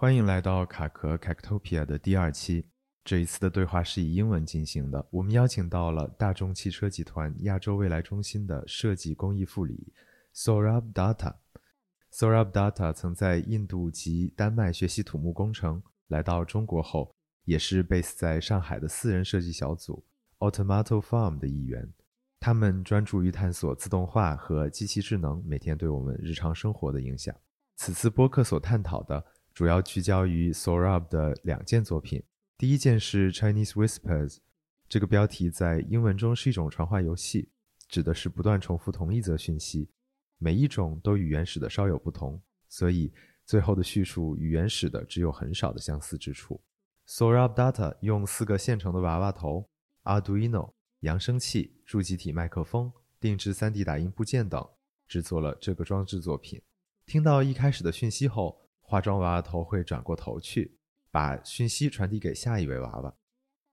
欢迎来到卡壳 Cactopia 的第二期。这一次的对话是以英文进行的。我们邀请到了大众汽车集团亚洲未来中心的设计工艺副理 Sorab Data。Sorab Data 曾在印度及丹麦学习土木工程，来到中国后，也是 base 在上海的私人设计小组 Automato Farm 的一员。他们专注于探索自动化和机器智能每天对我们日常生活的影响。此次播客所探讨的主要聚焦于 Sorab 的两件作品。第一件是 Chinese Whispers，这个标题在英文中是一种传话游戏，指的是不断重复同一则讯息，每一种都与原始的稍有不同，所以最后的叙述与原始的只有很少的相似之处。Sorab Data 用四个现成的娃娃头、Arduino。扬声器、助记体麦克风、定制 3D 打印部件等，制作了这个装置作品。听到一开始的讯息后，化妆娃娃头会转过头去，把讯息传递给下一位娃娃。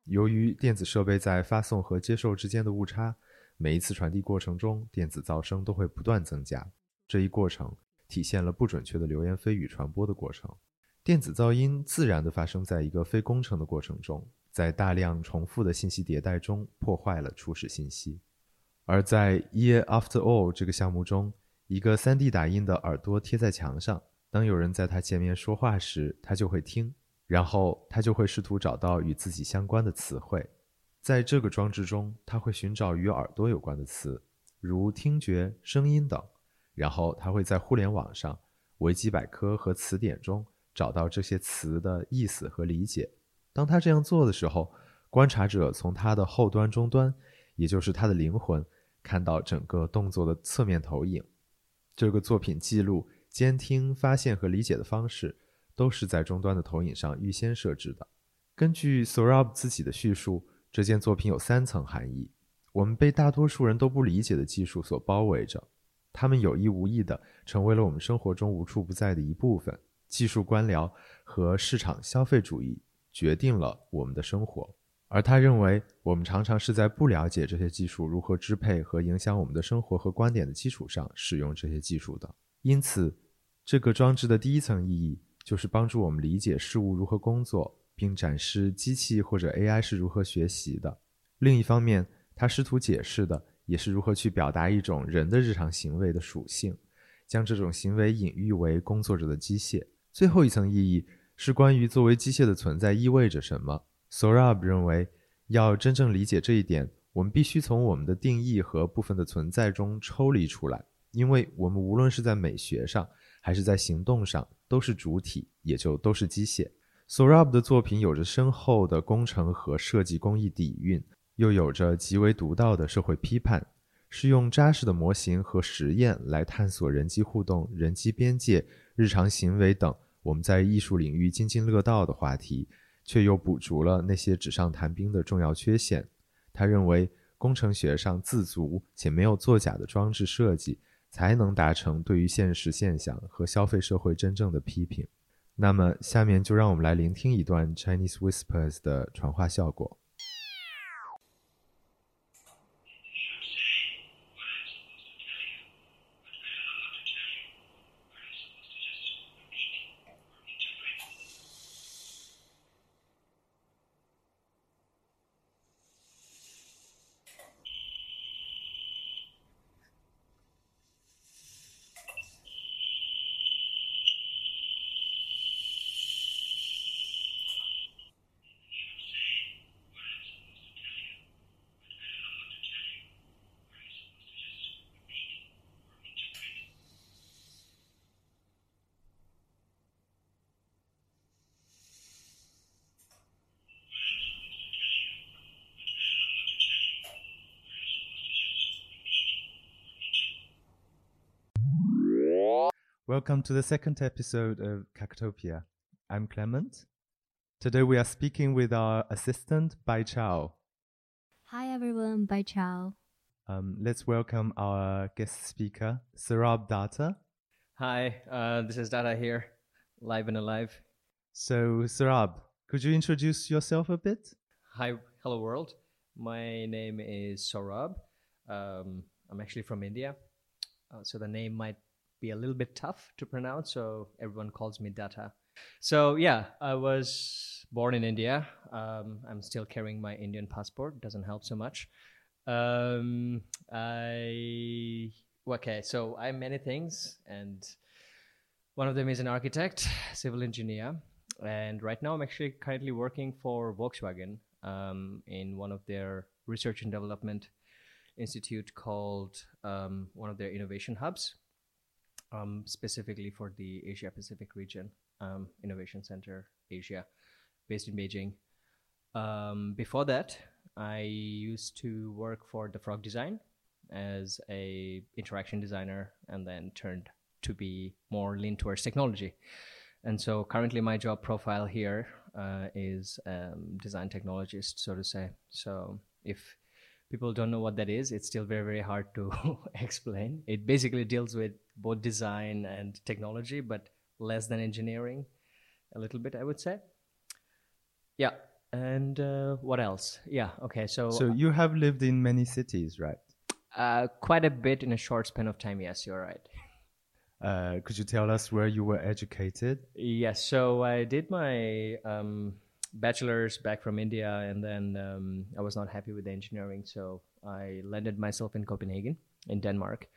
由于电子设备在发送和接受之间的误差，每一次传递过程中，电子噪声都会不断增加。这一过程体现了不准确的流言蜚语传播的过程。电子噪音自然地发生在一个非工程的过程中。在大量重复的信息迭代中破坏了初始信息，而在 Year After All 这个项目中，一个 3D 打印的耳朵贴在墙上，当有人在他前面说话时，他就会听，然后他就会试图找到与自己相关的词汇。在这个装置中，他会寻找与耳朵有关的词，如听觉、声音等，然后他会在互联网上、维基百科和词典中找到这些词的意思和理解。当他这样做的时候，观察者从他的后端终端，也就是他的灵魂，看到整个动作的侧面投影。这个作品记录、监听、发现和理解的方式，都是在终端的投影上预先设置的。根据 Sorab 自己的叙述，这件作品有三层含义：我们被大多数人都不理解的技术所包围着，他们有意无意地成为了我们生活中无处不在的一部分。技术官僚和市场消费主义。决定了我们的生活，而他认为我们常常是在不了解这些技术如何支配和影响我们的生活和观点的基础上使用这些技术的。因此，这个装置的第一层意义就是帮助我们理解事物如何工作，并展示机器或者 AI 是如何学习的。另一方面，他试图解释的也是如何去表达一种人的日常行为的属性，将这种行为隐喻为工作者的机械。最后一层意义。是关于作为机械的存在意味着什么。Sorab 认为，要真正理解这一点，我们必须从我们的定义和部分的存在中抽离出来，因为我们无论是在美学上还是在行动上，都是主体，也就都是机械。Sorab 的作品有着深厚的工程和设计工艺底蕴，又有着极为独到的社会批判，是用扎实的模型和实验来探索人机互动、人机边界、日常行为等。我们在艺术领域津津乐道的话题，却又补足了那些纸上谈兵的重要缺陷。他认为，工程学上自足且没有作假的装置设计，才能达成对于现实现象和消费社会真正的批评。那么，下面就让我们来聆听一段 Chinese Whispers 的传话效果。Welcome to the second episode of Cactopia. I'm Clement. Today we are speaking with our assistant, Bai Chao. Hi everyone, Bai Chao. Um, let's welcome our guest speaker, Saurabh Datta. Hi, uh, this is Datta here, live and alive. So, Saurabh, could you introduce yourself a bit? Hi, hello world. My name is Saurabh. Um, I'm actually from India, uh, so the name might be a little bit tough to pronounce, so everyone calls me Datta. So yeah, I was born in India. Um, I'm still carrying my Indian passport. Doesn't help so much. Um, I okay, so I'm many things, and one of them is an architect, civil engineer, and right now I'm actually currently working for Volkswagen um, in one of their research and development institute called um, one of their innovation hubs, um, specifically for the Asia Pacific region, um, Innovation Center Asia, based in Beijing. Um, before that, I used to work for the Frog Design as a interaction designer, and then turned to be more lean towards technology. And so currently, my job profile here uh, is um, design technologist, so to say. So if people don't know what that is, it's still very, very hard to explain. It basically deals with both design and technology, but less than engineering, a little bit, I would say. Yeah. And uh, what else? Yeah. Okay. So, So you have lived in many cities, right? uh, quite a bit in a short span of time. Yes, you're right. Uh, could you tell us where you were educated? Yes, so I did my um, bachelor's back from India, and then um, I was not happy with the engineering, so I landed myself in Copenhagen, in Denmark,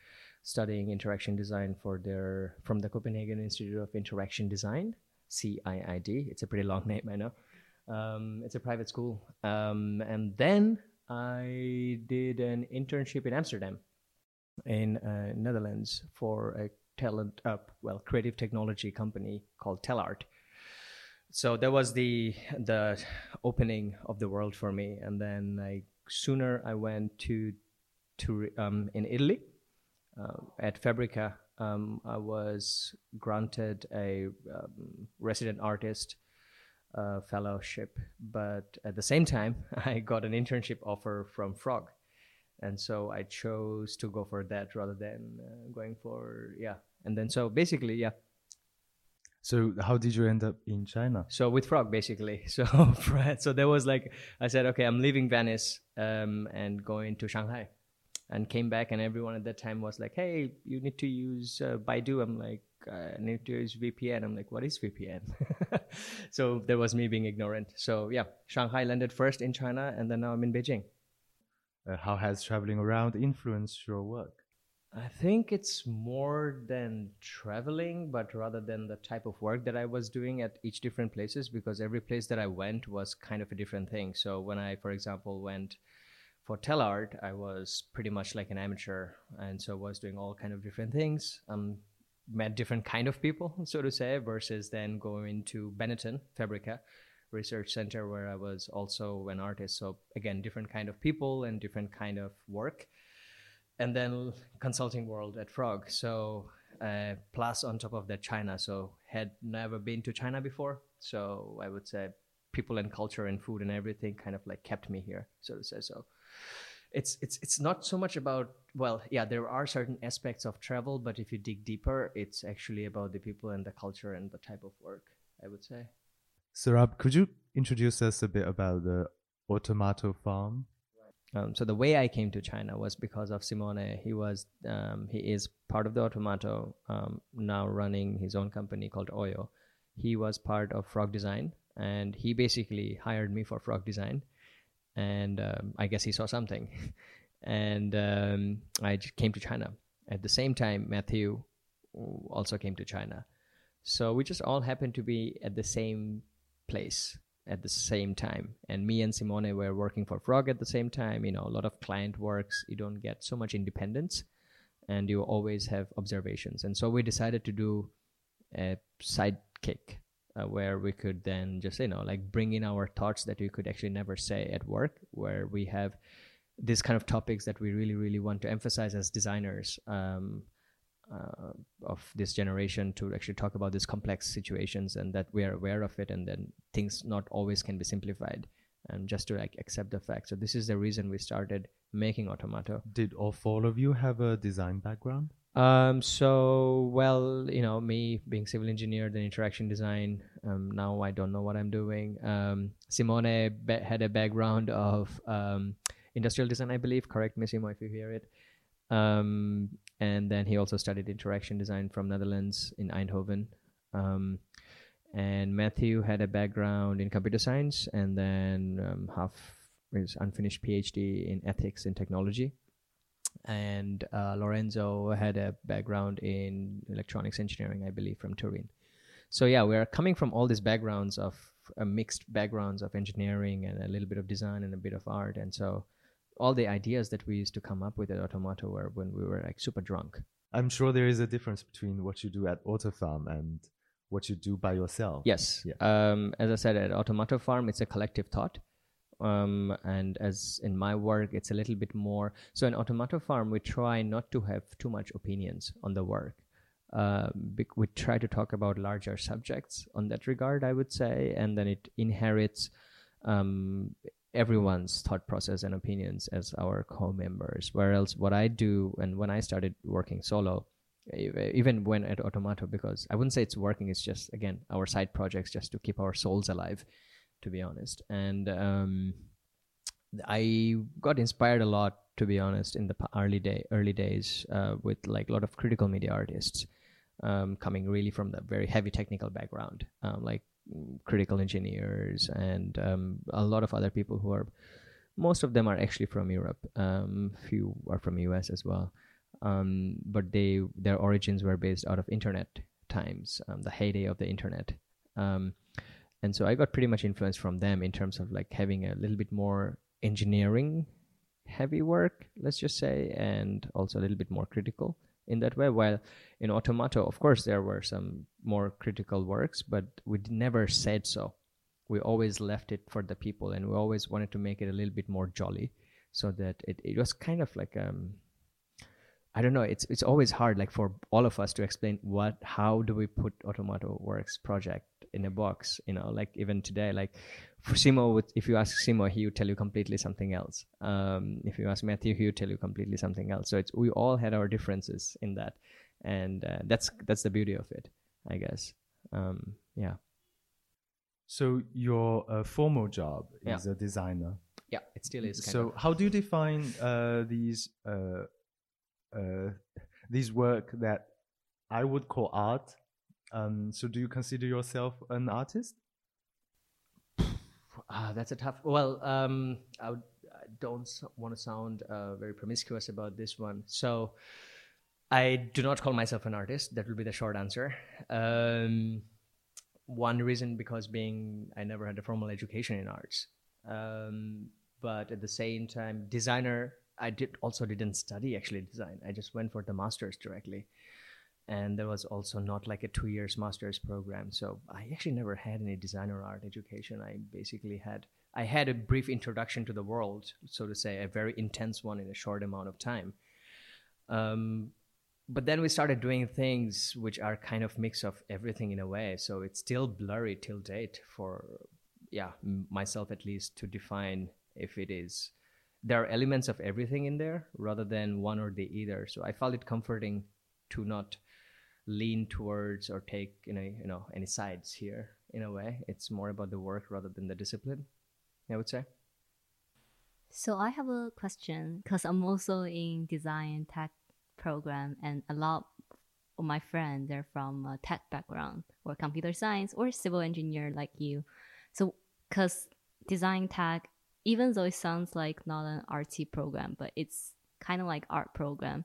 studying interaction design for their from the Copenhagen Institute of Interaction Design, CIID. It's a pretty long name, I know. Um, it's a private school, um, and then I did an internship in Amsterdam, in uh, Netherlands, for a talent up well creative technology company called Tellart. So that was the the opening of the world for me, and then I sooner I went to to um, in Italy uh, at Fabrica. Um, I was granted a um, resident artist uh, fellowship, but at the same time, I got an internship offer from Frog, and so I chose to go for that rather than uh, going for yeah. And then so basically yeah. So how did you end up in China? So with Frog basically. So so there was like I said okay I'm leaving Venice um, and going to Shanghai, and came back and everyone at that time was like hey you need to use uh, Baidu. I'm like I need to use VPN. I'm like what is VPN? so there was me being ignorant. So yeah, Shanghai landed first in China and then now I'm in Beijing. Uh, how has traveling around influenced your work? I think it's more than traveling, but rather than the type of work that I was doing at each different places, because every place that I went was kind of a different thing. So when I, for example, went for Tellart, I was pretty much like an amateur, and so was doing all kind of different things. Um, met different kind of people, so to say, versus then going to Benetton Fabrica Research Center, where I was also an artist. So again, different kind of people and different kind of work and then consulting world at Frog. So uh, plus on top of that, China. So had never been to China before. So I would say people and culture and food and everything kind of like kept me here, so to say. So it's it's it's not so much about well, yeah, there are certain aspects of travel, but if you dig deeper, it's actually about the people and the culture and the type of work. I would say. Saurabh, could you introduce us a bit about the Automato Farm? Um, so the way I came to China was because of Simone. He was um, he is part of the Automato um, now running his own company called Oio. He was part of Frog Design, and he basically hired me for Frog Design. And um, I guess he saw something, and um, I came to China at the same time. Matthew also came to China, so we just all happened to be at the same place at the same time. And me and Simone were working for Frog at the same time. You know, a lot of client works, you don't get so much independence and you always have observations. And so we decided to do a sidekick uh, where we could then just, you know, like bring in our thoughts that we could actually never say at work, where we have these kind of topics that we really, really want to emphasize as designers. Um, uh, of this generation to actually talk about these complex situations and that we are aware of it and then things not always can be simplified and just to like accept the fact. So this is the reason we started making automato. Did all four of you have a design background? um so well you know me being civil engineer then interaction design um, now i don't know what i'm doing. Um simone ba- had a background of um industrial design i believe. Correct me Simo if you hear it. Um and then he also studied interaction design from Netherlands in Eindhoven. Um, and Matthew had a background in computer science, and then um, half his unfinished PhD in ethics and technology. And uh, Lorenzo had a background in electronics engineering, I believe, from Turin. So yeah, we are coming from all these backgrounds of uh, mixed backgrounds of engineering and a little bit of design and a bit of art, and so all the ideas that we used to come up with at Automato were when we were like super drunk. I'm sure there is a difference between what you do at Autofarm and what you do by yourself. Yes. Yeah. Um, as I said, at Automato Farm, it's a collective thought. Um, and as in my work, it's a little bit more. So in Automato Farm, we try not to have too much opinions on the work. Uh, we try to talk about larger subjects on that regard, I would say, and then it inherits um, everyone's thought process and opinions as our co-members. Whereas what I do, and when I started working solo, even when at Automato, because I wouldn't say it's working, it's just again our side projects just to keep our souls alive, to be honest. And um, I got inspired a lot, to be honest, in the early day early days uh, with like a lot of critical media artists um, coming really from the very heavy technical background, um, like critical engineers and um, a lot of other people who are. Most of them are actually from Europe. Um, few are from US as well, um, but they their origins were based out of internet times, um, the heyday of the internet. Um, and so I got pretty much influenced from them in terms of like having a little bit more engineering heavy work, let's just say, and also a little bit more critical in that way. While in Automato, of course, there were some more critical works, but we never said so. We always left it for the people, and we always wanted to make it a little bit more jolly, so that it, it was kind of like um, I don't know. It's it's always hard, like for all of us, to explain what, how do we put Automato Works project in a box? You know, like even today, like for Simo, would- if you ask Simo, he would tell you completely something else. Um, if you ask Matthew, he would tell you completely something else. So it's we all had our differences in that, and uh, that's that's the beauty of it, I guess. Um, yeah, So your uh, formal job Yeah. is a designer. yeah, it still is. Kind so of. how do you define uh, these uh, uh, these work that I would call art? Um, so do you consider yourself an artist? Ah, that's a tough. Well, um, I, would, I don't want to sound uh, very promiscuous about this one. So, I do not call myself an artist. That will be the short answer. Um, one reason because being I never had a formal education in arts, um, but at the same time, designer. I did also didn't study actually design. I just went for the masters directly and there was also not like a two years master's program. So i actually never had any design or art education. I basically had i had a brief introduction to the world so to say a very intense one in a short amount of time. Um, but then we started doing things which are kind of mix of everything in a way. So it's still blurry till date for yeah myself at least to define if it is there are elements of everything in there rather than one or the either so i felt it comforting to not lean towards or take you know you know any sides here in a way it's more about the work rather than the discipline i would say So I have a question because I'm also in design tech program, and a lot of my friends they're from a tech background or computer science or civil engineer like you. So because design tech, even though it sounds like not an artsy program, but it's kind of like art program,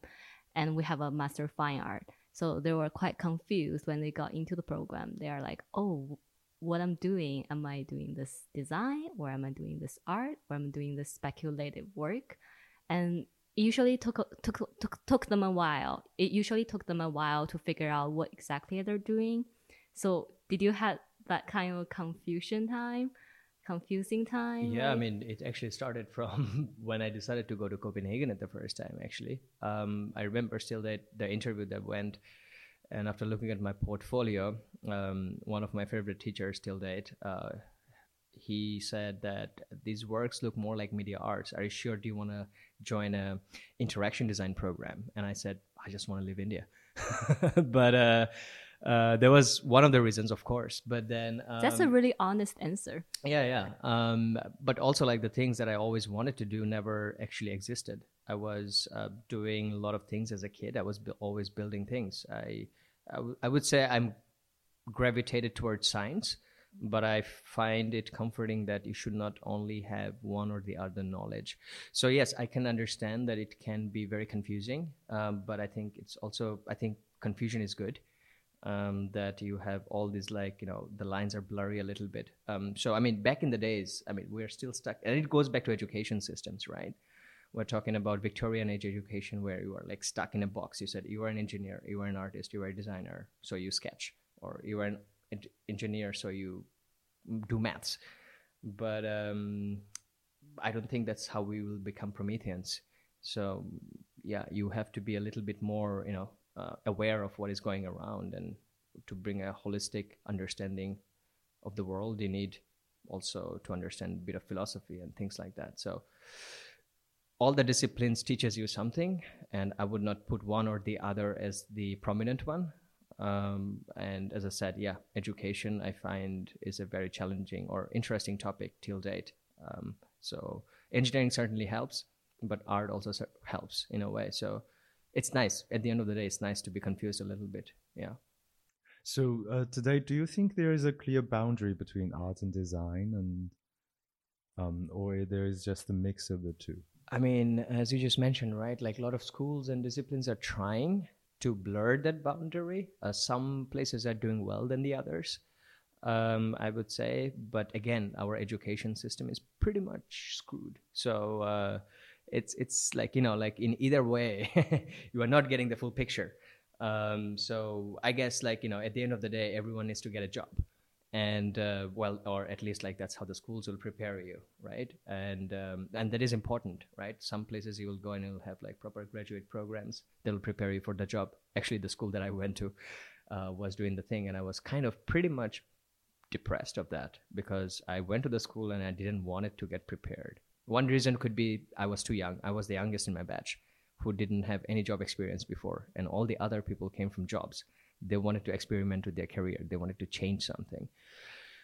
and we have a master of fine art. So they were quite confused when they got into the program. They are like, "Oh, what I'm doing. Am I doing this design or am I doing this art or am I doing this speculative work? And it usually took, took, took, took them a while. It usually took them a while to figure out what exactly they're doing. So did you have that kind of confusion time? Confusing time? yeah i mean it actually started from when i decided to go to copenhagen at the first time actually. Um, i remember still that the interview that went and after looking at my portfolio um, one of my favorite teachers till date uh, he said that these works look more like media arts. Are you sure? Do you want to join a interaction design program? And i said i just want to leave india. But uh, uh, there was one of the reasons, of course. But then um, that's a really honest answer. Yeah, yeah. Um, but also, like the things that I always wanted to do never actually existed. I was uh, doing a lot of things as a kid. I was bu- always building things. I, I, w- I would say I'm gravitated towards science, but I find it comforting that you should not only have one or the other knowledge. So yes, I can understand that it can be very confusing, um, but I think it's also I think confusion is good. Um, that you have all these like you know the lines are blurry a little bit. Um, so I mean, back in the days, I mean, we're still stuck, and it goes back to education systems, right? We're talking about Victorian age education where you are like stuck in a box. You said you are an engineer, you are an artist, you are a designer, so you sketch, or you are an eng- engineer, so you do maths. But um, I don't think that's how we will become Prometheans. So yeah, you have to be a little bit more, you know, uh, aware of what is going around, and to bring a holistic understanding of the world, you need also to understand a bit of philosophy and things like that. So all the disciplines teaches you something, and I would not put one or the other as the prominent one. Um, and as I said, yeah, education I find is a very challenging or interesting topic till date. Um, so engineering certainly helps, but art also helps in a way. So it's nice. At the end of the day, it's nice to be confused a little bit. Yeah. So uh, today, do you think there is a clear boundary between art and design, and um, or there is just a mix of the two? I mean, as you just mentioned, right? Like a lot of schools and disciplines are trying to blur that boundary. Uh, some places are doing well than the others, um, I would say. But again, our education system is pretty much screwed. So uh, it's it's like you know, like in either way, you are not getting the full picture. Um, so I guess like you know, at the end of the day, everyone needs to get a job. And uh, well or at least like that's how the schools will prepare you right? And um, and that is important right? Some places you will go and you'll have like proper graduate programs. That'll prepare you for the job. Actually the school that i went to uh, was doing the thing and i was kind of pretty much depressed of that because i went to the school and i didn't want it to get prepared one reason could be i was too young. I was the youngest in my batch who didn't have any job experience before and all the other people came from jobs. They wanted to experiment with their career. They wanted to change something.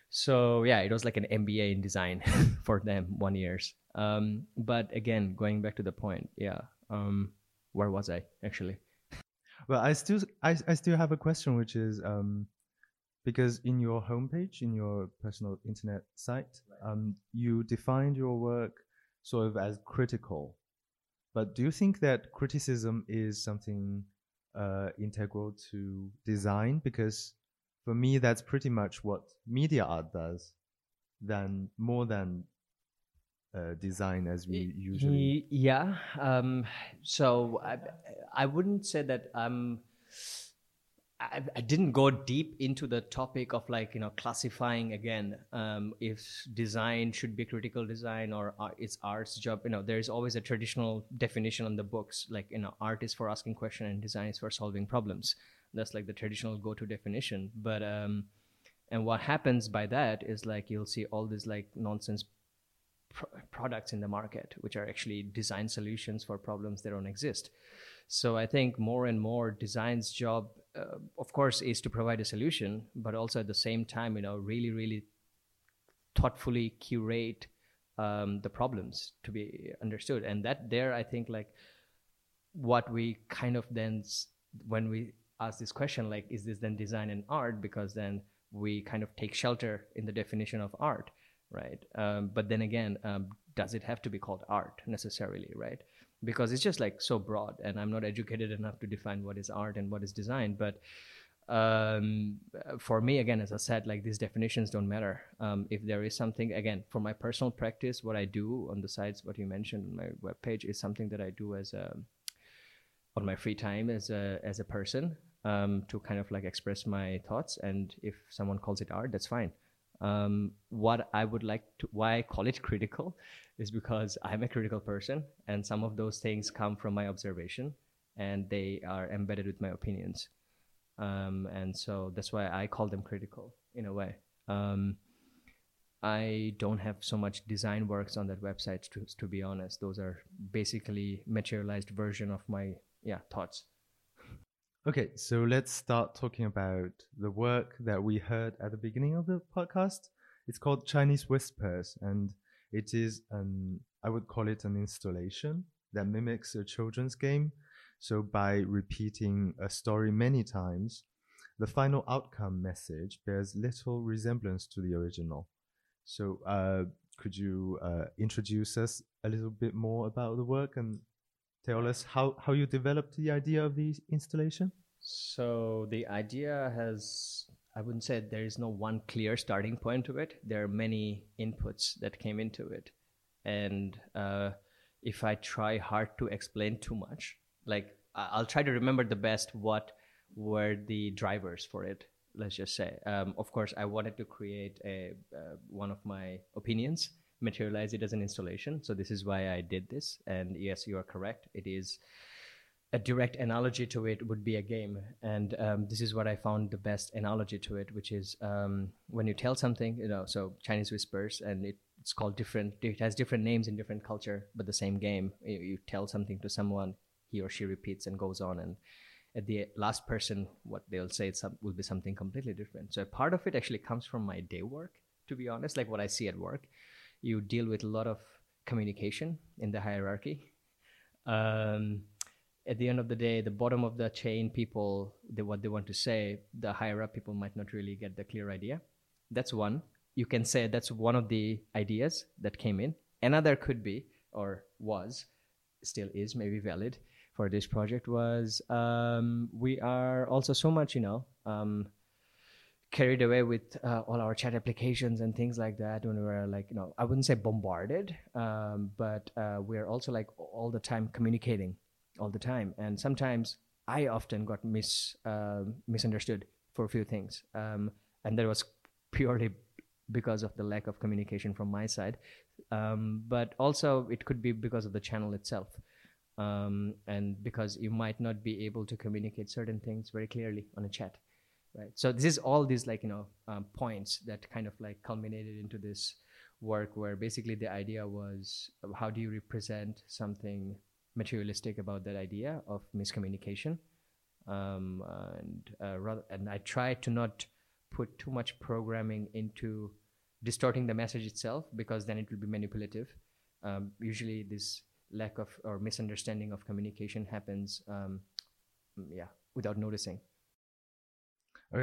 So yeah it was like an mba in design for them one years. Um, but again going back to the point yeah um, where was i actually? Well, I still I, I still have a question, which is um, because in your homepage, in your personal internet site, um, you defined your work sort of as critical. But do you think that criticism is something uh, integral to design? Because for me, that's pretty much what media art does, than more than uh, design as we usually. Yeah um, so I, I wouldn't say that i'm I, I didn't go deep into the topic of like you know classifying again um, if design should be critical design or art, it's art's job. You know there's always a traditional definition on the books like you know art is for asking questions and design is for solving problems. That's like the traditional go-to definition. But um, and what happens by that is like you'll see all these like nonsense pro- products in the market which are actually design solutions for problems that don't exist so i think more and more design's job uh, of course is to provide a solution but also at the same time you know really really thoughtfully curate um, the problems to be understood. And that there i think like what we kind of then when we ask this question like is this then design and art? Because then we kind of take shelter in the definition of art right? Um, but then again um, does it have to be called art necessarily right because it's just like so broad and i'm not educated enough to define what is art and what is design but um, for me again as i said like these definitions don't matter. Um, if there is something again for my personal practice what i do on the sides what you mentioned on my webpage is something that i do as a on my free time as a as a person um, to kind of like express my thoughts and if someone calls it art that's fine um, what i would like to why i call it critical is because i'm a critical person and some of those things come from my observation and they are embedded with my opinions. Um, and so that's why i call them critical in a way. Um, i don't have so much design works on that website to, to be honest. Those are basically materialized version of my yeah thoughts Okay, so let's start talking about the work that we heard at the beginning of the podcast. It's called Chinese Whispers, and it is an, I would call it an installation that mimics a children's game. So by repeating a story many times, the final outcome message bears little resemblance to the original. So, uh, could you uh, introduce us a little bit more about the work and tell us how, how you developed the idea of the installation? So, the idea has, I wouldn't say there is no one clear starting point to it. There are many inputs that came into it. And uh, if I try hard to explain too much, like I'll try to remember the best what were the drivers for it let's just say um, of course i wanted to create a uh, one of my opinions materialize it as an installation. So this is why i did this. And yes you are correct. It is a direct analogy to it would be a game. And um, this is what i found the best analogy to it which is um, when you tell something you know so chinese whispers and it, it's called different it has different names in different culture but the same game. You, you tell something to someone he or she repeats and goes on. And at the last person what they'll say it's will be something completely different. So part of it actually comes from my day work to be honest like what i see at work you deal with a lot of communication in the hierarchy. Um, at the end of the day the bottom of the chain people they, what they want to say the higher up people might not really get the clear idea. That's one. You can say that's one of the ideas that came in. Another could be or was still is maybe valid for this project was um, we are also so much, you know, um, carried away with uh, all our chat applications and things like that when we were like, you know, I wouldn't say bombarded, um, but uh, we're also like all the time communicating all the time. And sometimes I often got mis uh, misunderstood for a few things. Um, and that was purely because of the lack of communication from my side. Um, but also it could be because of the channel itself um, and because you might not be able to communicate certain things very clearly on a chat right? So this is all these like you know um, points that kind of like culminated into this work where basically the idea was how do you represent something materialistic about that idea of miscommunication? Um, and uh, rather and i try to not put too much programming into distorting the message itself because then it will be manipulative. Um, usually this lack of or misunderstanding of communication happens um, yeah without noticing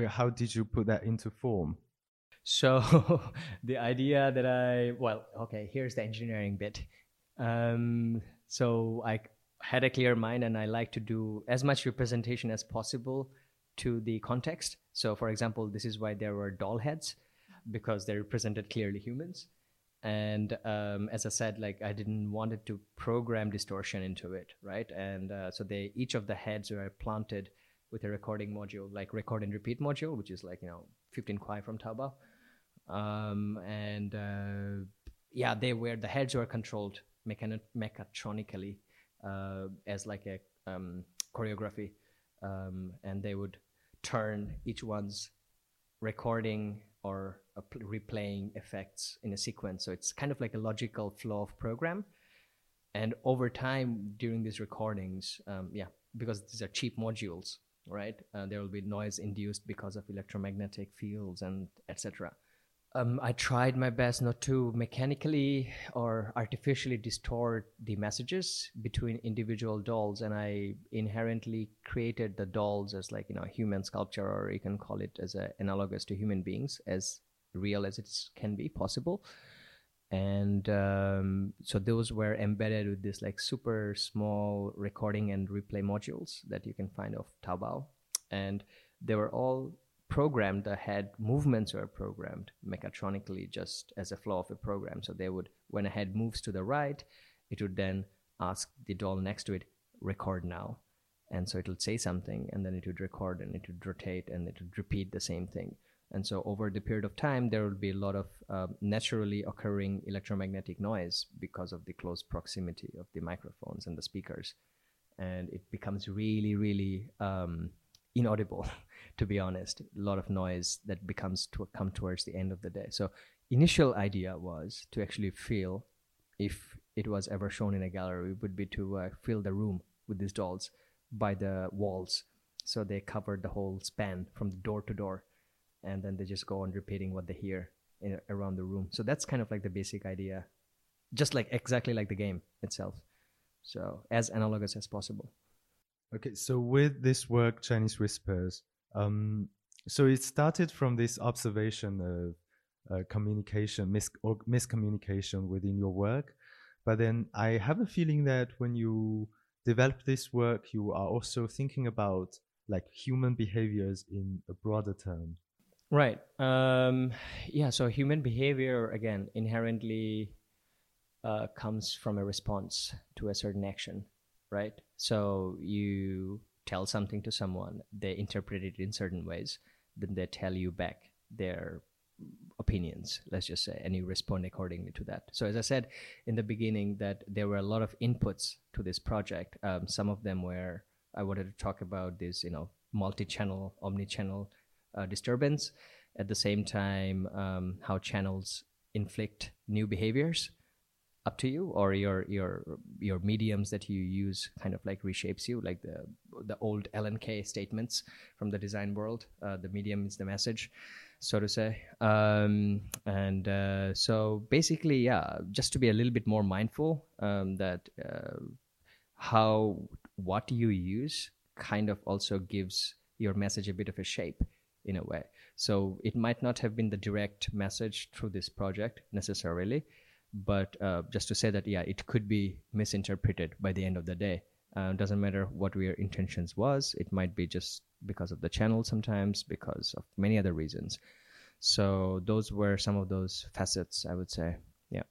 how did you put that into form? So the idea that i well okay here's the engineering bit. Um, so i had a clear mind and i like to do as much representation as possible to the context. So for example this is why there were doll heads because they represented clearly humans. And um, as i said like i didn't want it to program distortion into it right? And uh, so they each of the heads were planted with a recording module like record and repeat module which is like you know 15 kwai from taobao um, and uh, yeah they were the heads were controlled mechan- mechatronically uh, as like a um, choreography um, and they would turn each one's recording or replaying effects in a sequence. So it's kind of like a logical flow of program. And over time, during these recordings, um, yeah, because these are cheap modules, right? Uh, there will be noise induced because of electromagnetic fields and etc. Um, I tried my best not to mechanically or artificially distort the messages between individual dolls, and I inherently created the dolls as like you know human sculpture, or you can call it as a, analogous to human beings, as real as it can be possible. And um, so those were embedded with this like super small recording and replay modules that you can find off Taobao, and they were all programmed the head movements were programmed mechatronically just as a flow of a program. So they would when a head moves to the right it would then ask the doll next to it record now. And so it would say something and then it would record and it would rotate and it would repeat the same thing and so over the period of time there will be a lot of uh, naturally occurring electromagnetic noise because of the close proximity of the microphones and the speakers. And it becomes really really um, inaudible to be honest. A lot of noise that becomes to come towards the end of the day. So initial idea was to actually feel if it was ever shown in a gallery would be to uh, fill the room with these dolls by the walls. So they covered the whole span from door to door and then they just go on repeating what they hear in, around the room so that's kind of like the basic idea just like exactly like the game itself so as analogous as possible Okay, so with this work, Chinese Whispers, um, so it started from this observation of uh, communication, mis- miscommunication within your work. But then I have a feeling that when you develop this work, you are also thinking about like human behaviors in a broader term. Right. Um, yeah. So human behavior again inherently uh, comes from a response to a certain action, right? So you tell something to someone, they interpret it in certain ways, then they tell you back their opinions, let's just say, and you respond accordingly to that. So as I said in the beginning, that there were a lot of inputs to this project. Um, some of them were I wanted to talk about this, you know, multi-channel, omni-channel uh, disturbance. At the same time, um, how channels inflict new behaviors up to you or your your your mediums that you use kind of like reshapes you like the the old lnk statements from the design world. Uh, the medium is the message so to say. Um, and uh, so basically yeah just to be a little bit more mindful um, that uh, how what you use kind of also gives your message a bit of a shape in a way. So it might not have been the direct message through this project necessarily but uh, just to say that yeah it could be misinterpreted by the end of the day. Uh, doesn't matter what your intentions was. It might be just because of the channel sometimes because of many other reasons. So those were some of those facets i would say. Yeah.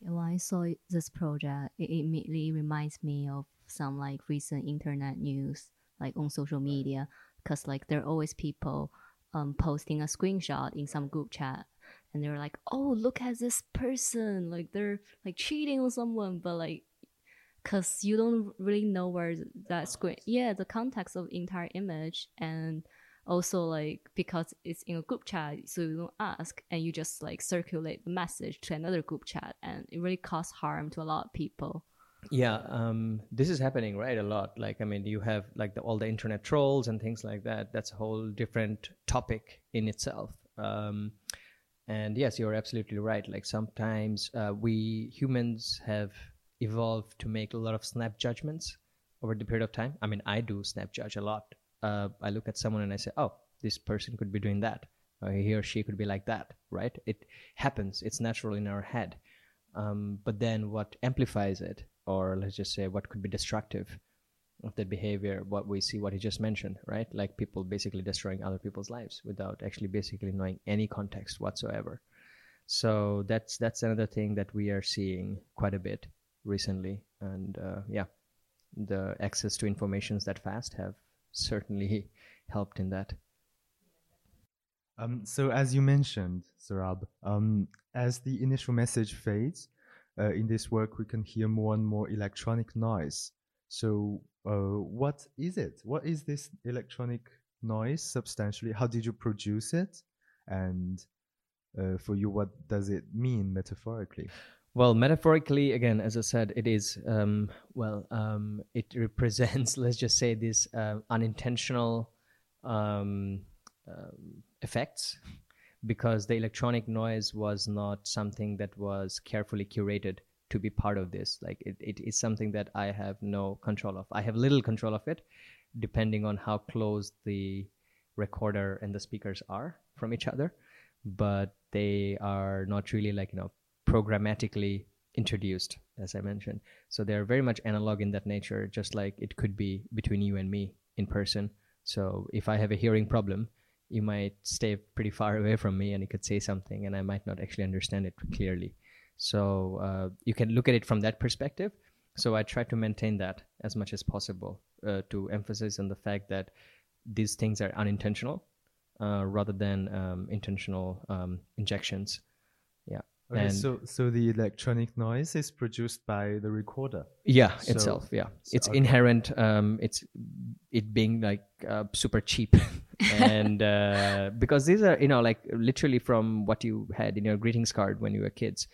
When i saw this project it immediately reminds me of some like recent internet news like on social media because like there are always people um, posting a screenshot in some group chat and they're like, "Oh, look at this person! Like they're like cheating on someone," but like, cause you don't really know where that screen, yeah, the context of the entire image, and also like because it's in a group chat, so you don't ask, and you just like circulate the message to another group chat, and it really causes harm to a lot of people. Yeah, um, this is happening right a lot. Like, I mean, you have like the, all the internet trolls and things like that. That's a whole different topic in itself. Um, and yes you're absolutely right like sometimes uh, we humans have evolved to make a lot of snap judgments over the period of time i mean i do snap judge a lot uh, i look at someone and i say oh this person could be doing that or he or she could be like that right it happens it's natural in our head um, but then what amplifies it or let's just say what could be destructive of that behavior what we see what he just mentioned right? Like people basically destroying other people's lives without actually basically knowing any context whatsoever. So that's that's another thing that we are seeing quite a bit recently. And uh, yeah the access to informations that fast have certainly helped in that. Um, so as you mentioned Saurabh, um, as the initial message fades uh, in this work we can hear more and more electronic noise so uh, what is it? What is this electronic noise substantially? How did you produce it? And uh, for you, what does it mean metaphorically? Well, metaphorically, again, as I said, it is, um, well, um, it represents, let's just say, these uh, unintentional um, um, effects because the electronic noise was not something that was carefully curated to be part of this. Like it, it is something that i have no control of. I have little control of it depending on how close the recorder and the speakers are from each other. But they are not really like you know programmatically introduced as i mentioned. So they're very much analog in that nature just like it could be between you and me in person. So if i have a hearing problem you might stay pretty far away from me and you could say something and i might not actually understand it clearly so uh, you can look at it from that perspective. So I try to maintain that as much as possible uh, to emphasize on the fact that these things are unintentional uh, rather than um, intentional um, injections. Okay, and so so the electronic noise is produced by the recorder. Yeah, so, itself. Yeah, so, it's okay. inherent. Um, it's it being like uh, super cheap, and uh, because these are you know like literally from what you had in your greetings card when you were kids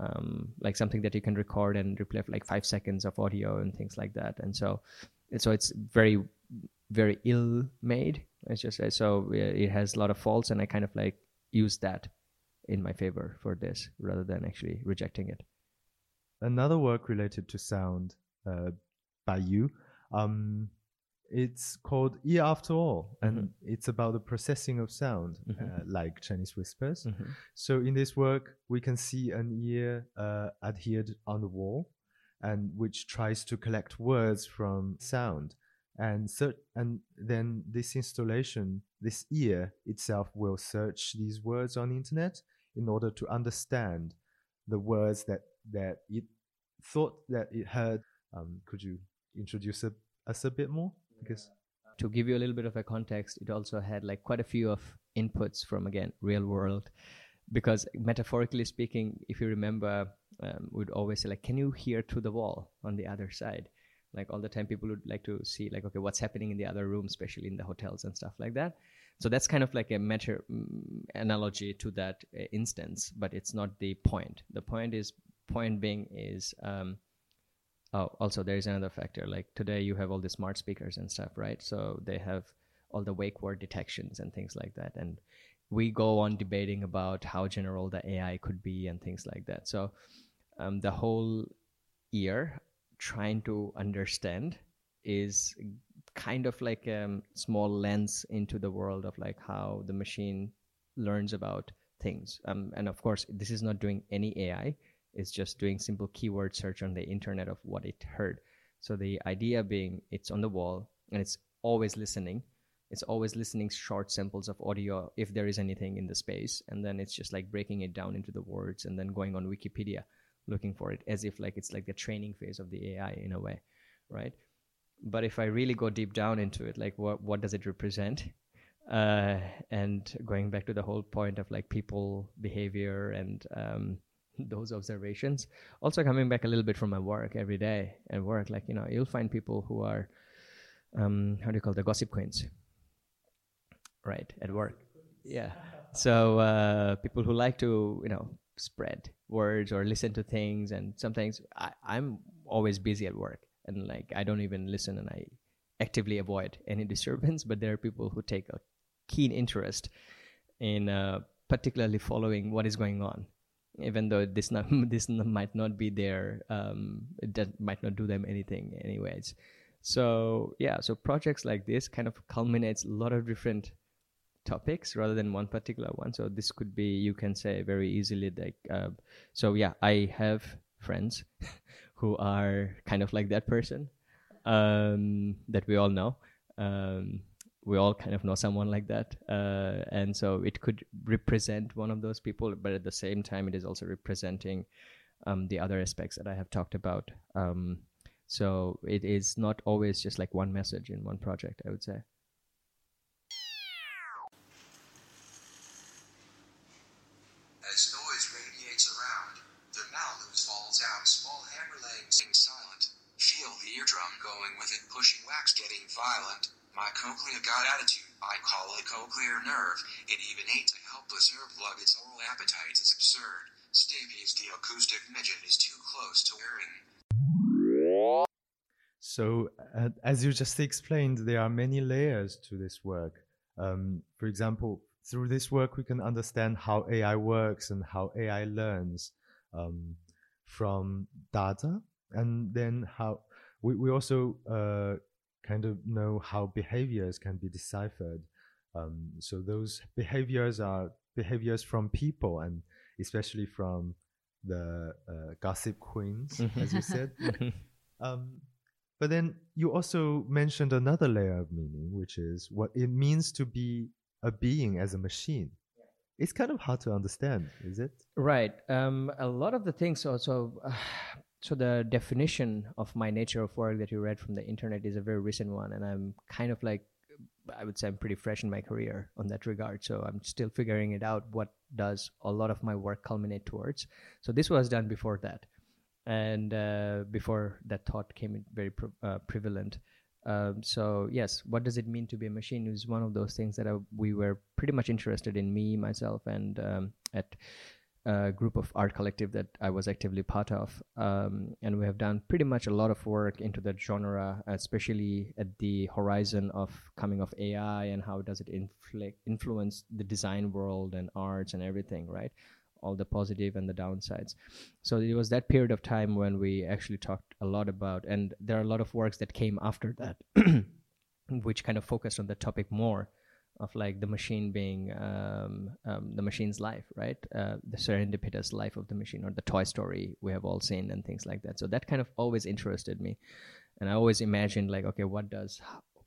um, like something that you can record and replay for like five seconds of audio and things like that. And so, so it's very very ill made. Let's just say so. It has a lot of faults, and I kind of like use that in my favor for this rather than actually rejecting it. Another work related to sound uh, by you. Um, it's called Ear After All, and Mhm. it's about the processing of sound, Mhm. uh, like Chinese whispers. Mhm. So in this work, we can see an ear uh, adhered on the wall, and which tries to collect words from sound, and and then this installation, this ear itself, will search these words on the internet in order to understand the words that that it thought that it heard. Um, could you introduce a, us a bit more? Because to give you a little bit of a context, it also had like quite a few of inputs from again real world, because metaphorically speaking, if you remember, um, we'd always say like, "Can you hear through the wall on the other side?" Like all the time, people would like to see like, okay, what's happening in the other room, especially in the hotels and stuff like that. So that's kind of like a meta mm, analogy to that uh, instance, but it's not the point. The point is point being is um, oh also there is another factor like today you have all the smart speakers and stuff right? So they have all the wake word detections and things like that. And we go on debating about how general the ai could be and things like that. So um, the whole ear trying to understand is kind of like a um, small lens into the world of like how the machine learns about things. Um, and of course this is not doing any ai it's just doing simple keyword search on the internet of what it heard. So the idea being it's on the wall and it's always listening. It's always listening short samples of audio if there is anything in the space. And then it's just like breaking it down into the words and then going on wikipedia looking for it as if like it's like the training phase of the ai in a way right but if i really go deep down into it like what what does it represent? Uh, and going back to the whole point of like people behavior and um, those observations also coming back a little bit from my work every day at work like you know you'll find people who are um, how do you call the gossip queens. Right at work. Yeah. So uh, people who like to you know spread words or listen to things and sometimes I, i'm always busy at work and like i don't even listen and i actively avoid any disturbance but there are people who take a keen interest in uh, particularly following what is going on. Even though this not this might not be their um, that might not do them anything anyways. So yeah so projects like this kind of culminates a lot of different topics rather than one particular one. So this could be you can say very easily like uh, so yeah i have friends who are kind of like that person um, that we all know. Um, we all kind of know someone like that. Uh, and so it could represent one of those people but at the same time it is also representing um, the other aspects that i have talked about. Um, so it is not always just like one message in one project i would say As noise radiates around, the malleus falls out, small hammer laying silent. Feel the eardrum going with it, pushing wax getting violent. My cochlea got attitude, I call it cochlear nerve. It even ate a helpless herb plug, its oral appetite is absurd. Stapes the acoustic midget is too close to hearing. So, uh, as you just explained, there are many layers to this work. Um, for example, through this work, we can understand how AI works and how AI learns um, from data, and then how we, we also uh, kind of know how behaviors can be deciphered. Um, so those behaviors are behaviors from people, and especially from the uh, gossip queens, as you said. Um, but then you also mentioned another layer of meaning, which is what it means to be a being as a machine. It's kind of hard to understand, is it? Right. Um, a lot of the things also. Uh, so the definition of my nature of work that you read from the internet is a very recent one, and I'm kind of like, I would say I'm pretty fresh in my career on that regard. So I'm still figuring it out. What does a lot of my work culminate towards? So this was done before that, and uh, before that thought came very pre- uh, prevalent. Um, so yes, what does it mean to be a machine is one of those things that I, we were pretty much interested in me, myself, and um, at uh, group of art collective that I was actively part of, um, and we have done pretty much a lot of work into that genre, especially at the horizon of coming of AI and how does it inflict, influence the design world and arts and everything, right? All the positive and the downsides. So it was that period of time when we actually talked a lot about, and there are a lot of works that came after that, which kind of focused on the topic more of like the machine being um, um, the machine's life, right? Uh, the serendipitous life of the machine, or the Toy Story we have all seen, and things like that. So that kind of always interested me, and I always imagined like, okay, what does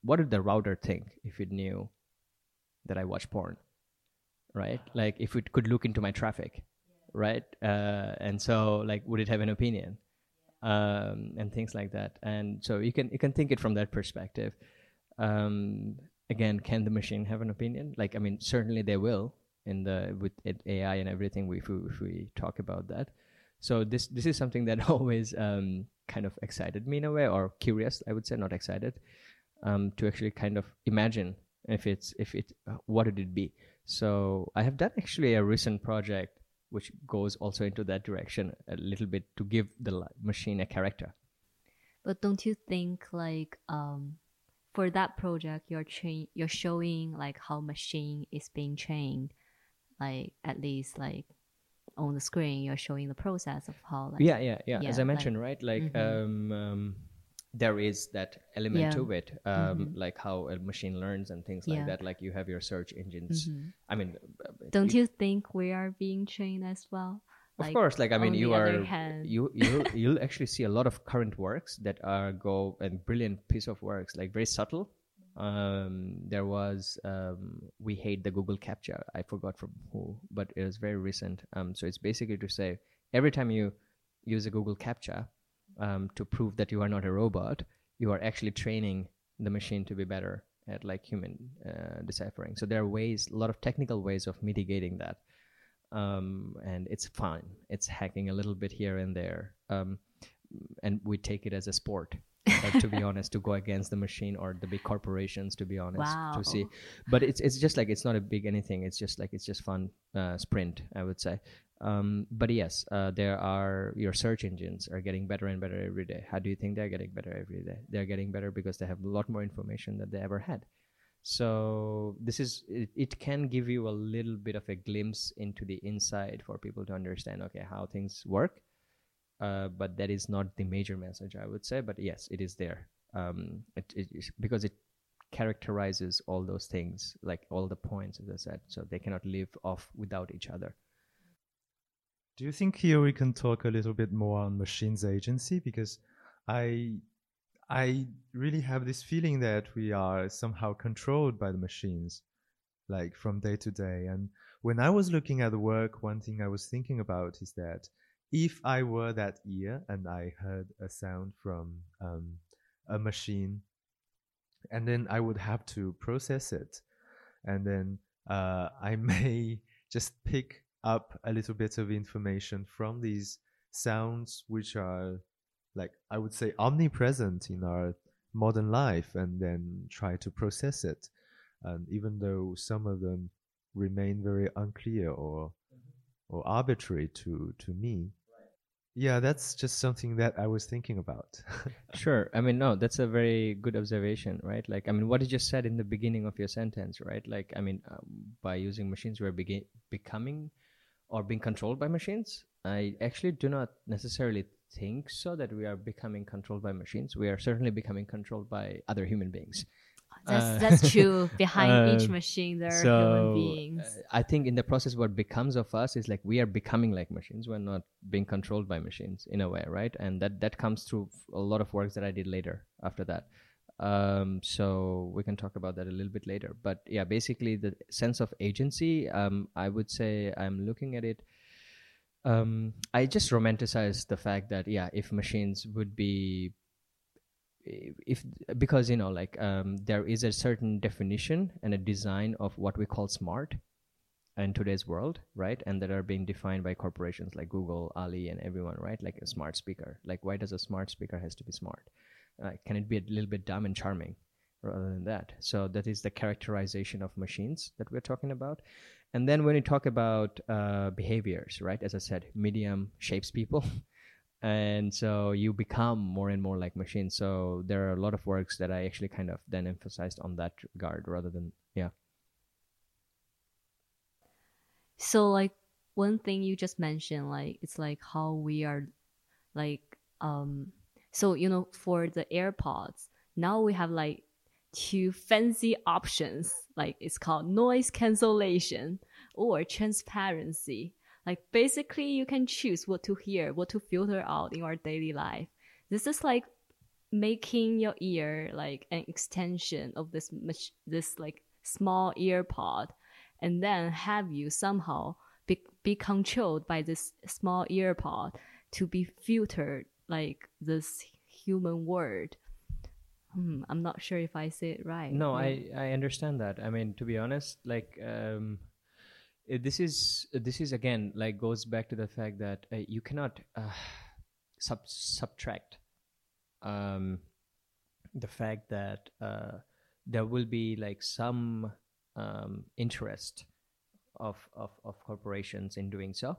what did the router think if it knew that I watch porn, right? Like if it could look into my traffic, right? Uh, and so like, would it have an opinion, um, and things like that? And so you can you can think it from that perspective. Um, again, can the machine have an opinion? Like, I mean, certainly they will in the with AI and everything. We, if we if we talk about that, so this this is something that always um, kind of excited me in a way, or curious, I would say, not excited, um, to actually kind of imagine if it's if it uh, what would it be. So I have done actually a recent project which goes also into that direction a little bit to give the machine a character. But don't you think like um for that project you're train you're showing like how machine is being trained like at least like on the screen you're showing the process of how like yeah yeah yeah, yeah, as i like- mentioned right like Mhm. um, um there is that element Yeah. to it um Mhm. like how a machine learns and things like Yeah. that like you have your search engines Mhm. i mean uh, don't you think we are being trained as well of Like, course like i mean you are you you you'll actually see a lot of current works that are go and brilliant piece of works like very subtle. Um there was um we hate the google captcha. I forgot from who but it was very recent. Um so it's basically to say every time you use a google captcha um, to prove that you are not a robot you are actually training the machine to be better at like human uh, deciphering. So there are ways a lot of technical ways of mitigating that um, and it's fun. It's hacking a little bit here and there, um, and we take it as a sport. uh, to be honest, to go against the machine or the big corporations. To be honest, wow. to see, but it's it's just like it's not a big anything. It's just like it's just fun uh, sprint, I would say. Um, but yes, uh, there are your search engines are getting better and better every day. How do you think they're getting better every day? They're getting better because they have a lot more information than they ever had so this is it, it can give you a little bit of a glimpse into the inside for people to understand okay how things work. Uh, but that is not the major message i would say. But yes it is there. Um, it, it because it characterizes all those things like all the points as i said. So they cannot live off without each other. Do you think here we can talk a little bit more on machines agency? Because I I really have this feeling that we are somehow controlled by the machines like from day to day. And when I was looking at the work one thing I was thinking about is that if I were that ear and I heard a sound from um, a machine and then I would have to process it and then uh, I may just pick up a little bit of information from these sounds which are like I would say omnipresent in our modern life and then try to process it and even though some of them remain very unclear or or arbitrary to to me yeah that's just something that I was thinking about Sure. I mean, no, that's a very good observation, right? Like, I mean, what you just said in the beginning of your sentence, right? Like, I mean, um, by using machines, we're begin- becoming or being controlled by machines. I actually do not necessarily think so that we are becoming controlled by machines. We are certainly becoming controlled by other human beings. that's Uh, that's true behind each um, machine there are human beings uh, I think in the process, what becomes of us is like we are becoming like machines. We're not being controlled by machines in a way, right? And that that comes through a lot of works that I did later after that. Um, so we can talk about that a little bit later. But yeah, basically the sense of agency. Um, I would say I'm looking at it. Um, I just romanticize the fact that yeah, if machines would be if because you know like um, there is a certain definition and a design of what we call smart in today's world right? And that are being defined by corporations like google ali and everyone right? Like a smart speaker. Like why does a smart speaker has to be smart? Uh, can it be a little bit dumb and charming rather than that? So that is the characterization of machines that we're talking about And then when you talk about uh, behaviors, right? As I said, medium shapes people. and so you become more and more like machines. So there are a lot of works that I actually kind of then emphasized on that regard rather than, yeah. So like one thing you just mentioned, like it's like how we are like um so you know for the AirPods, now we have like two fancy options. Like it's called noise cancellation or transparency. Like basically you can choose what to hear, what to filter out in our daily life. This is like making your ear like an extension of this mach- this like small ear pod and then have you somehow be, be controlled by this small ear pod to be filtered like this human word hmm, i'm not sure if i say it right No, I I understand that. I mean, to be honest, like um, eh, this is this is again like goes back to the fact that uh, you cannot uh, sub subtract um, the fact that uh, there will be like some um, interest of, of of corporations in doing so.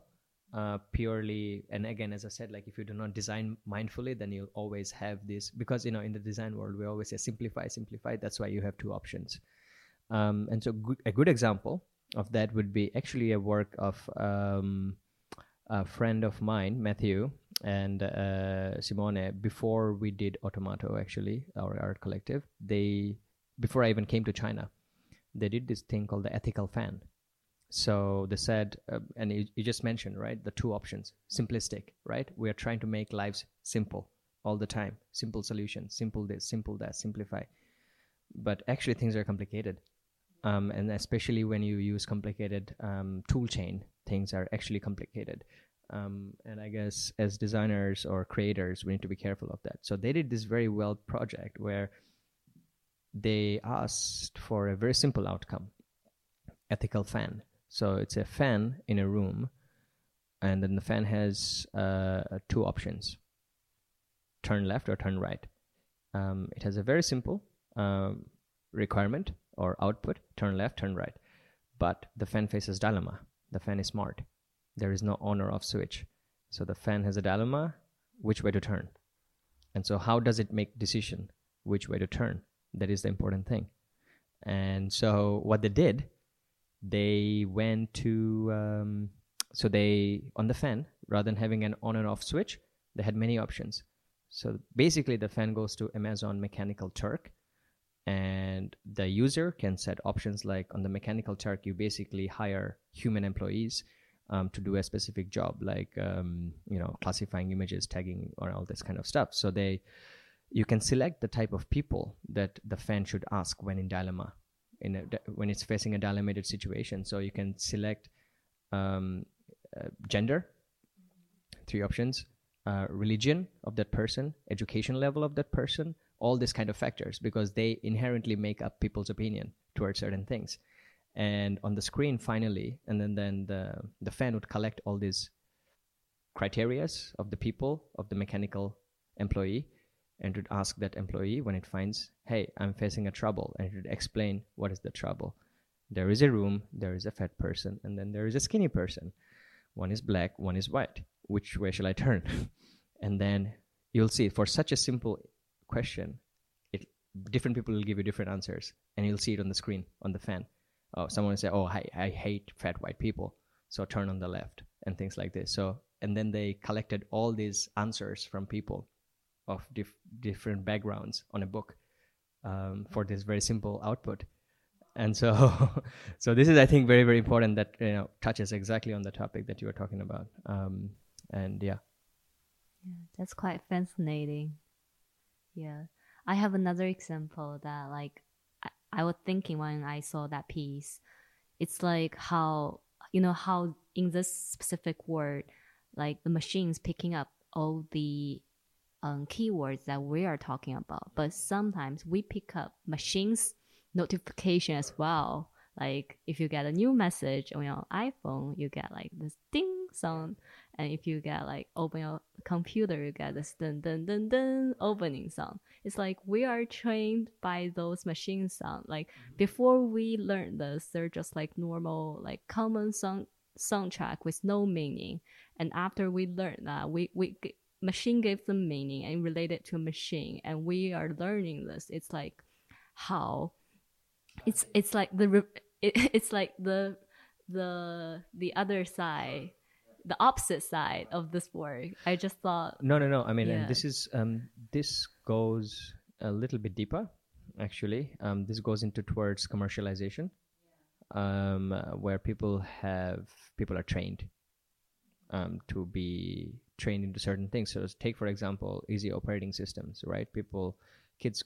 Uh, purely and again as i said like if you do not design mindfully then you'll always have this because you know in the design world we always say simplify simplify. That's why you have two options. Um, and so good, a good example of that would be actually a work of um, a friend of mine matthew and uh, simone before we did automato actually our art collective. They before i even came to china they did this thing called the ethical fan so they said, uh, and you, you just mentioned, right, the two options simplistic, right? We are trying to make lives simple all the time, simple solutions, simple this, simple that, simplify. But actually, things are complicated. Um, and especially when you use complicated um, tool chain, things are actually complicated. Um, and I guess as designers or creators, we need to be careful of that. So they did this very well project where they asked for a very simple outcome ethical fan. So it's a fan in a room, and then the fan has uh, two options turn left or turn right. Um, it has a very simple um, requirement or output turn left, turn right. But the fan faces dilemma. The fan is smart. There is no on or off switch. So the fan has a dilemma which way to turn. And so, how does it make decision which way to turn? That is the important thing. And so, what they did they went to um, so they on the fan rather than having an on and off switch they had many options. So basically the fan goes to amazon mechanical turk and the user can set options like on the mechanical turk you basically hire human employees um, to do a specific job like um, you know classifying images tagging or all this kind of stuff. So they you can select the type of people that the fan should ask when in dilemma in a, when it's facing a dilemmated situation. So you can select um, uh, gender, three options, uh, religion of that person, education level of that person, all these kind of factors because they inherently make up people's opinion towards certain things. And on the screen, finally, and then then the the fan would collect all these criterias of the people of the mechanical employee and would ask that employee when it finds, hey, I'm facing a trouble, and it would explain what is the trouble. There is a room, there is a fat person, and then there is a skinny person. One is black, one is white. Which way shall I turn? and then you'll see for such a simple question, it different people will give you different answers, and you'll see it on the screen on the fan. Oh, someone will say, "Oh, I, I hate fat white people," so turn on the left, and things like this. So, and then they collected all these answers from people of dif- different backgrounds on a book um, for this very simple output and so so this is i think very very important that you know touches exactly on the topic that you were talking about um, and yeah Yeah, that's quite fascinating. Yeah. I have another example that like I, I was thinking when I saw that piece. It's like how you know how in this specific word, like the machine's picking up all the um, keywords that we are talking about, but sometimes we pick up machines notification as well. Like if you get a new message on your iPhone, you get like this ding sound, And if you get like open your computer, you get this dun dun dun dun opening sound. It's like we are trained by those machine sound. Like before we learn this, they're just like normal, like common sound soundtrack with no meaning. And after we learn that, we we machine gives them meaning and relate it to a machine, and we are learning this. It's like how it's it's like the it, it's like the the the other side the opposite side of this work i just thought No, no, no. I mean, Yeah. and this is um, this goes a little bit deeper, actually. Um, this goes into towards commercialization, um, where people have people are trained um, to be trained into certain things. So, take for example, easy operating systems, right? People, kids,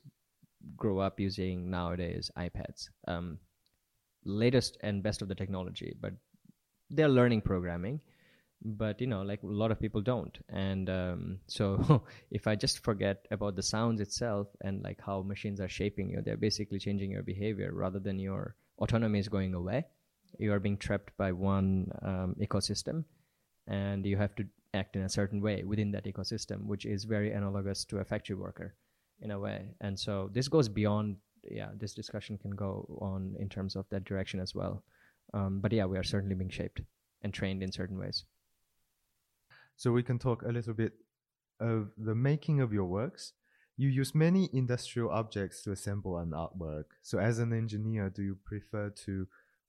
grow up using nowadays iPads, um, latest and best of the technology, but they're learning programming but you know like a lot of people don't and um, so if i just forget about the sounds itself and like how machines are shaping you they're basically changing your behavior rather than your autonomy is going away you are being trapped by one um, ecosystem and you have to act in a certain way within that ecosystem which is very analogous to a factory worker in a way and so this goes beyond yeah this discussion can go on in terms of that direction as well um, but yeah we are certainly being shaped and trained in certain ways So we can talk a little bit of the making of your works. You use many industrial objects to assemble an artwork. So as an engineer, do you prefer to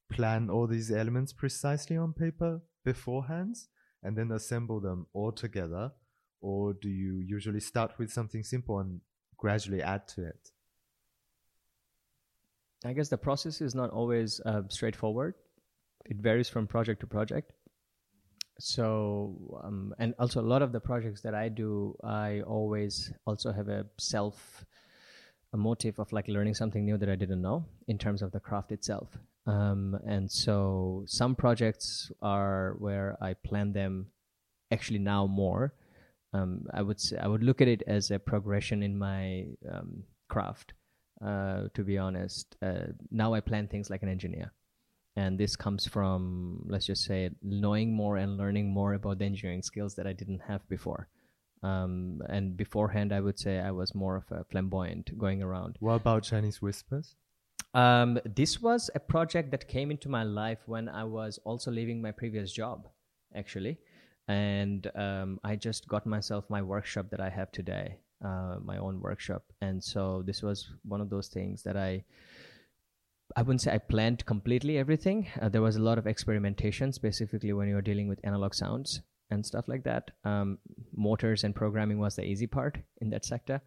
plan all these elements precisely on paper beforehand and then assemble them all together? Or do you usually start with something simple and gradually add to it? I guess the process is not always uh, straightforward. It varies from project to project. So, um, and also a lot of the projects that I do, I always also have a self a motive of like learning something new that I didn't know in terms of the craft itself. Um, and so some projects are where I plan them actually now more. Um, I would say I would look at it as a progression in my um, craft. Uh, to be honest, uh, now I plan things like an engineer, and this comes from let's just say knowing more and learning more about the engineering skills that I didn't have before. Um, and beforehand, I would say I was more of a flamboyant going around. What about Chinese whispers? Um, this was a project that came into my life when I was also leaving my previous job, actually. And um, I just got myself my workshop that I have today, uh, my own workshop. And so this was one of those things that I, I wouldn't say I planned completely everything. Uh, there was a lot of experimentation, specifically when you're dealing with analog sounds and stuff like that. Um, motors and programming was the easy part in that sector.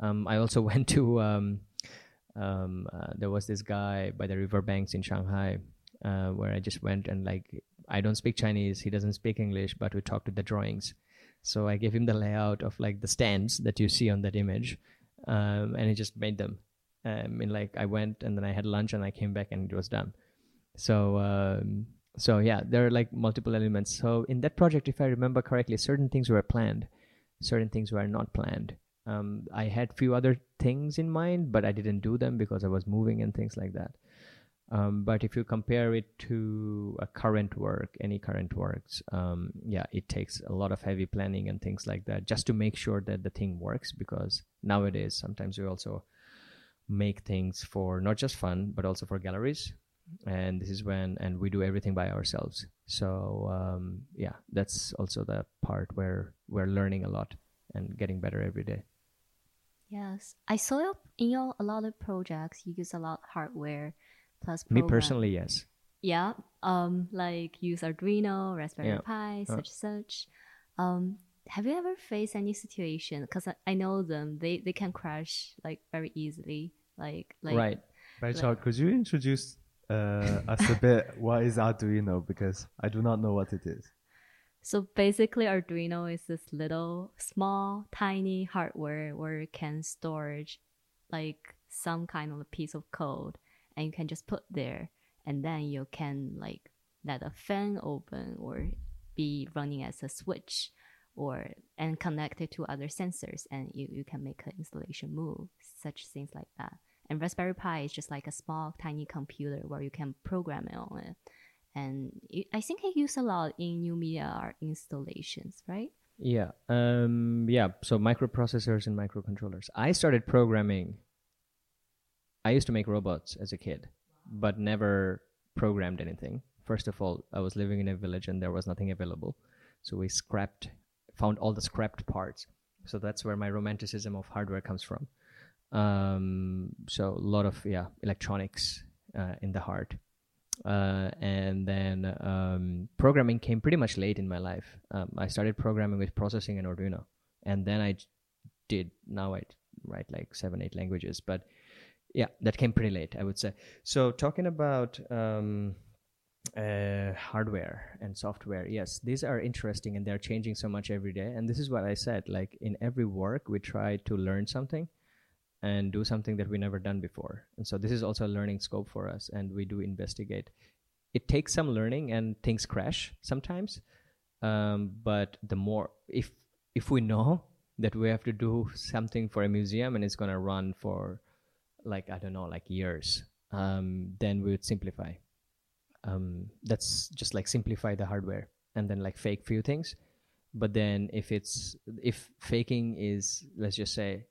Um, I also went to um, um, uh, there was this guy by the riverbanks in Shanghai uh, where I just went and like I don't speak Chinese, he doesn't speak English, but we talked to the drawings. So I gave him the layout of like the stands that you see on that image, um, and he just made them. Um, and like I went and then I had lunch and I came back and it was done. So um, so yeah, there are like multiple elements. So in that project, if I remember correctly, certain things were planned, certain things were not planned. Um, I had few other things in mind, but I didn't do them because I was moving and things like that. Um, but if you compare it to a current work, any current works, um, yeah, it takes a lot of heavy planning and things like that just to make sure that the thing works. Because nowadays, sometimes we also make things for not just fun, but also for galleries. And this is when, and we do everything by ourselves. So um, yeah, that's also the part where we're learning a lot and getting better every day. Yes, I saw in your a lot of projects you use a lot of hardware plus. Me personally, yes. yeah, um, like use Arduino, Raspberry Yeah. Pi, Uh. such such. Um, have you ever faced any situation? Because I, I know them, they they can crash like very easily. Like like right. Baichao, could you introduce uh, us a bit what is Arduino? Because I do not know what it is. So basically, Arduino is this little, small, tiny hardware where you can storage like some kind of a piece of code, and you can just put there, and then you can like let a fan open or be running as a switch, or and connect it to other sensors, and you you can make an installation move, such things like that. And Raspberry Pi is just like a small, tiny computer where you can program it on it and I think I use a lot in new media art installations, right? Yeah. Um, yeah. So microprocessors and microcontrollers. I started programming. I used to make robots as a kid, but never programmed anything. First of all, I was living in a village and there was nothing available. So we scrapped, found all the scrapped parts. So that's where my romanticism of hardware comes from. Um, so a lot of, yeah, electronics uh, in the heart. Uh, and then um, programming came pretty much late in my life. Um, I started programming with processing and Arduino, and then I did. Now I write like seven, eight languages, but yeah, that came pretty late, I would say. So talking about um, uh, hardware and software, yes, these are interesting and they're changing so much every day. And this is what I said. Like in every work, we try to learn something and do something that we never done before. And so this is also a learning scope for us, and we do investigate. It takes some learning, and things crash sometimes. Um, but the more, if if we know that we have to do something for a museum and it's gonna run for, like I don't know, like years, um, then we would simplify. Um, that's just like simplify the hardware and then like fake few things. But then if it's if faking is let's just say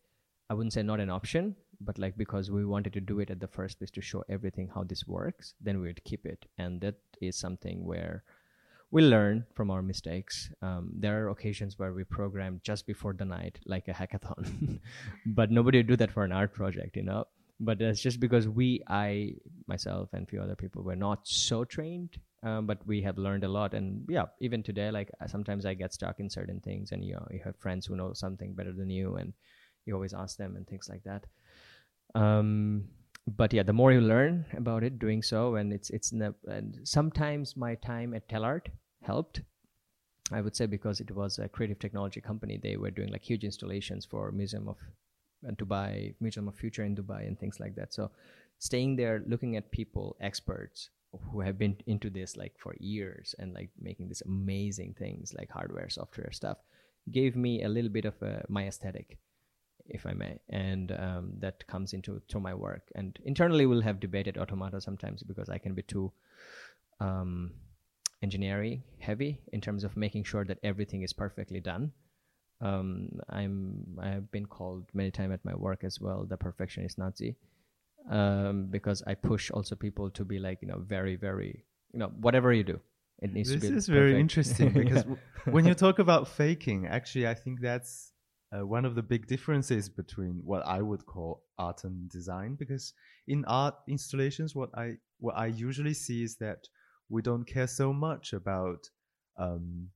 I wouldn't say not an option, but like because we wanted to do it at the first place to show everything how this works, then we would keep it. And that is something where we learn from our mistakes. Um, there are occasions where we program just before the night, like a hackathon, but nobody would do that for an art project, you know. But that's just because we, I, myself, and a few other people were not so trained. Um, but we have learned a lot, and yeah, even today, like sometimes I get stuck in certain things, and you know, you have friends who know something better than you, and you always ask them and things like that. Um, but yeah the more you learn about it doing so and it's it's ne- and sometimes my time at Tellart helped i would say because it was a creative technology company. They were doing like huge installations for museum of uh, dubai museum of future in dubai and things like that. So staying there looking at people experts who have been into this like for years and like making these amazing things like hardware software stuff gave me a little bit of a, my aesthetic if I may, and um, that comes into to my work. And internally, we'll have debated automato sometimes because I can be too um, engineering heavy in terms of making sure that everything is perfectly done. Um, I'm I've been called many times at my work as well the perfectionist Nazi um, because I push also people to be like you know very very you know whatever you do it needs this to be This is very interesting because Yeah. when you talk about faking, actually, I think that's uh, one of the big differences between what I would call art and design. Because in art installations, what I what I usually see is that we don't care so much about um,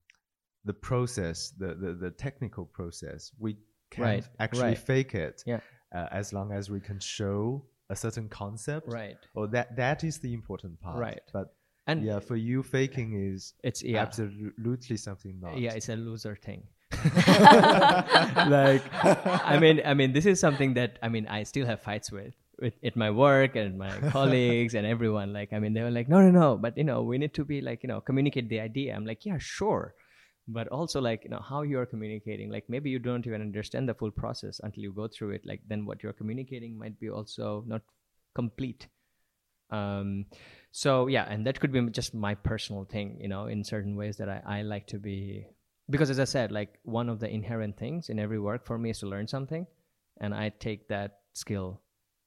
the process, the, the the technical process. We can Right, actually right. fake it Yeah. uh, as long as we can show a certain concept. right Or that that is the important part. Right. But and yeah, for you, faking is it's yeah absolutely something not. yeah it's a loser thing like i mean i mean this is something that i mean i still have fights with with at my work and my colleagues and everyone. Like i mean they were like no no no but you know we need to be like you know communicate the idea. I'm like yeah sure. But also like you know how you're communicating like maybe you don't even understand the full process until you go through it. Like then what you're communicating might be also not complete. Um so yeah and that could be just my personal thing you know in certain ways that i, I like to be because as i said like one of the inherent things in every work for me is to learn something and i take that skill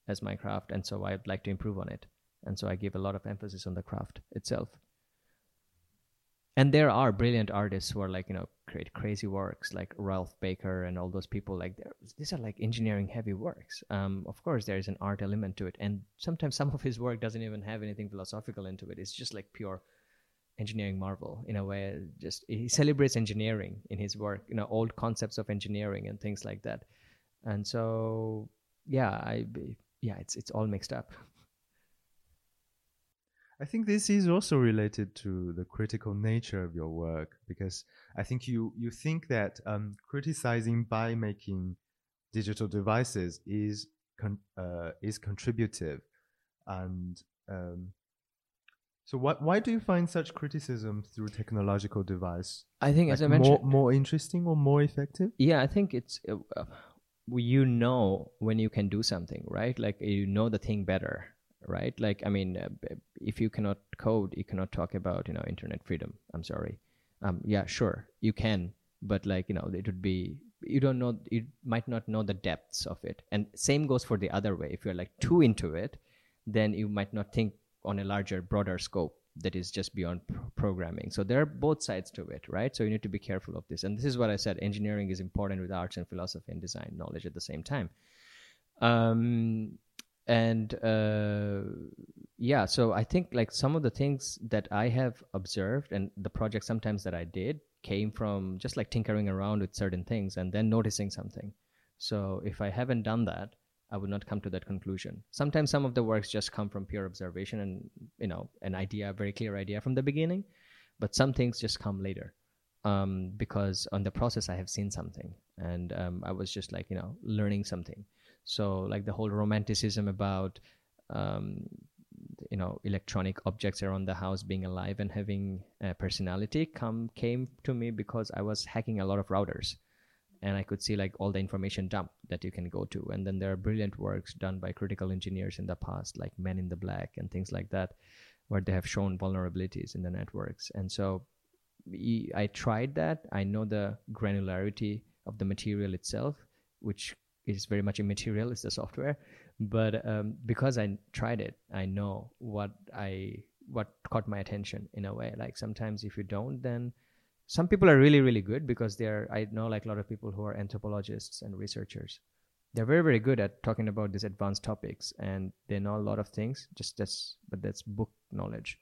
as my craft and so i'd like to improve on it. And so i give a lot of emphasis on the craft itself. And there are brilliant artists who are like you know create crazy works like Ralf Baecker and all those people like these are like engineering heavy works. Um, of course there is an art element to it and sometimes some of his work doesn't even have anything philosophical into it. It's just like pure engineering marvel in a way just he celebrates engineering in his work you know old concepts of engineering and things like that. And so yeah i yeah it's it's all mixed up. I think this is also related to the critical nature of your work because I think you you think that um, criticizing by making digital devices is con- uh, is contributive, and um, so what why do you find such criticism through technological device i think as i mentioned more more interesting or more effective? yeah i think it's uh, uh, you know when you can do something right like you know the thing better right? Like, I mean, uh, if you cannot code, you cannot talk about, you know, internet freedom. I'm sorry. Um, yeah, sure, you can, but like, you know, it would be, you don't know, you might not know the depths of it. And same goes for the other way. If you're like too into it, then you might not think on a larger, broader scope that is just beyond pro- programming. So there are both sides to it, right? So you need to be careful of this. And this is what I said engineering is important with arts and philosophy and design knowledge at the same time. Um, and uh, yeah, so I think like some of the things that I have observed and the project sometimes that I did came from just like tinkering around with certain things and then noticing something. So if I haven't done that, I would not come to that conclusion. Sometimes some of the works just come from pure observation and you know an idea, a very clear idea from the beginning, but some things just come later um, because on the process I have seen something and um, I was just like you know learning something. So like the whole romanticism about um, you know electronic objects around the house being alive and having a personality come came to me because I was hacking a lot of routers and I could see like all the information dump that you can go to. And then there are brilliant works done by critical engineers in the past, like Men in the Black and things like that, where they have shown vulnerabilities in the networks. And so I tried that. I know the granularity of the material itself, which is very much immaterial, it's the software. But um, because I tried it, I know what I what caught my attention in a way. Like sometimes if you don't, then some people are really really good because they're i know like a lot of people who are anthropologists and researchers. They're very very good at talking about these advanced topics and they know a lot of things just that's but that's book knowledge.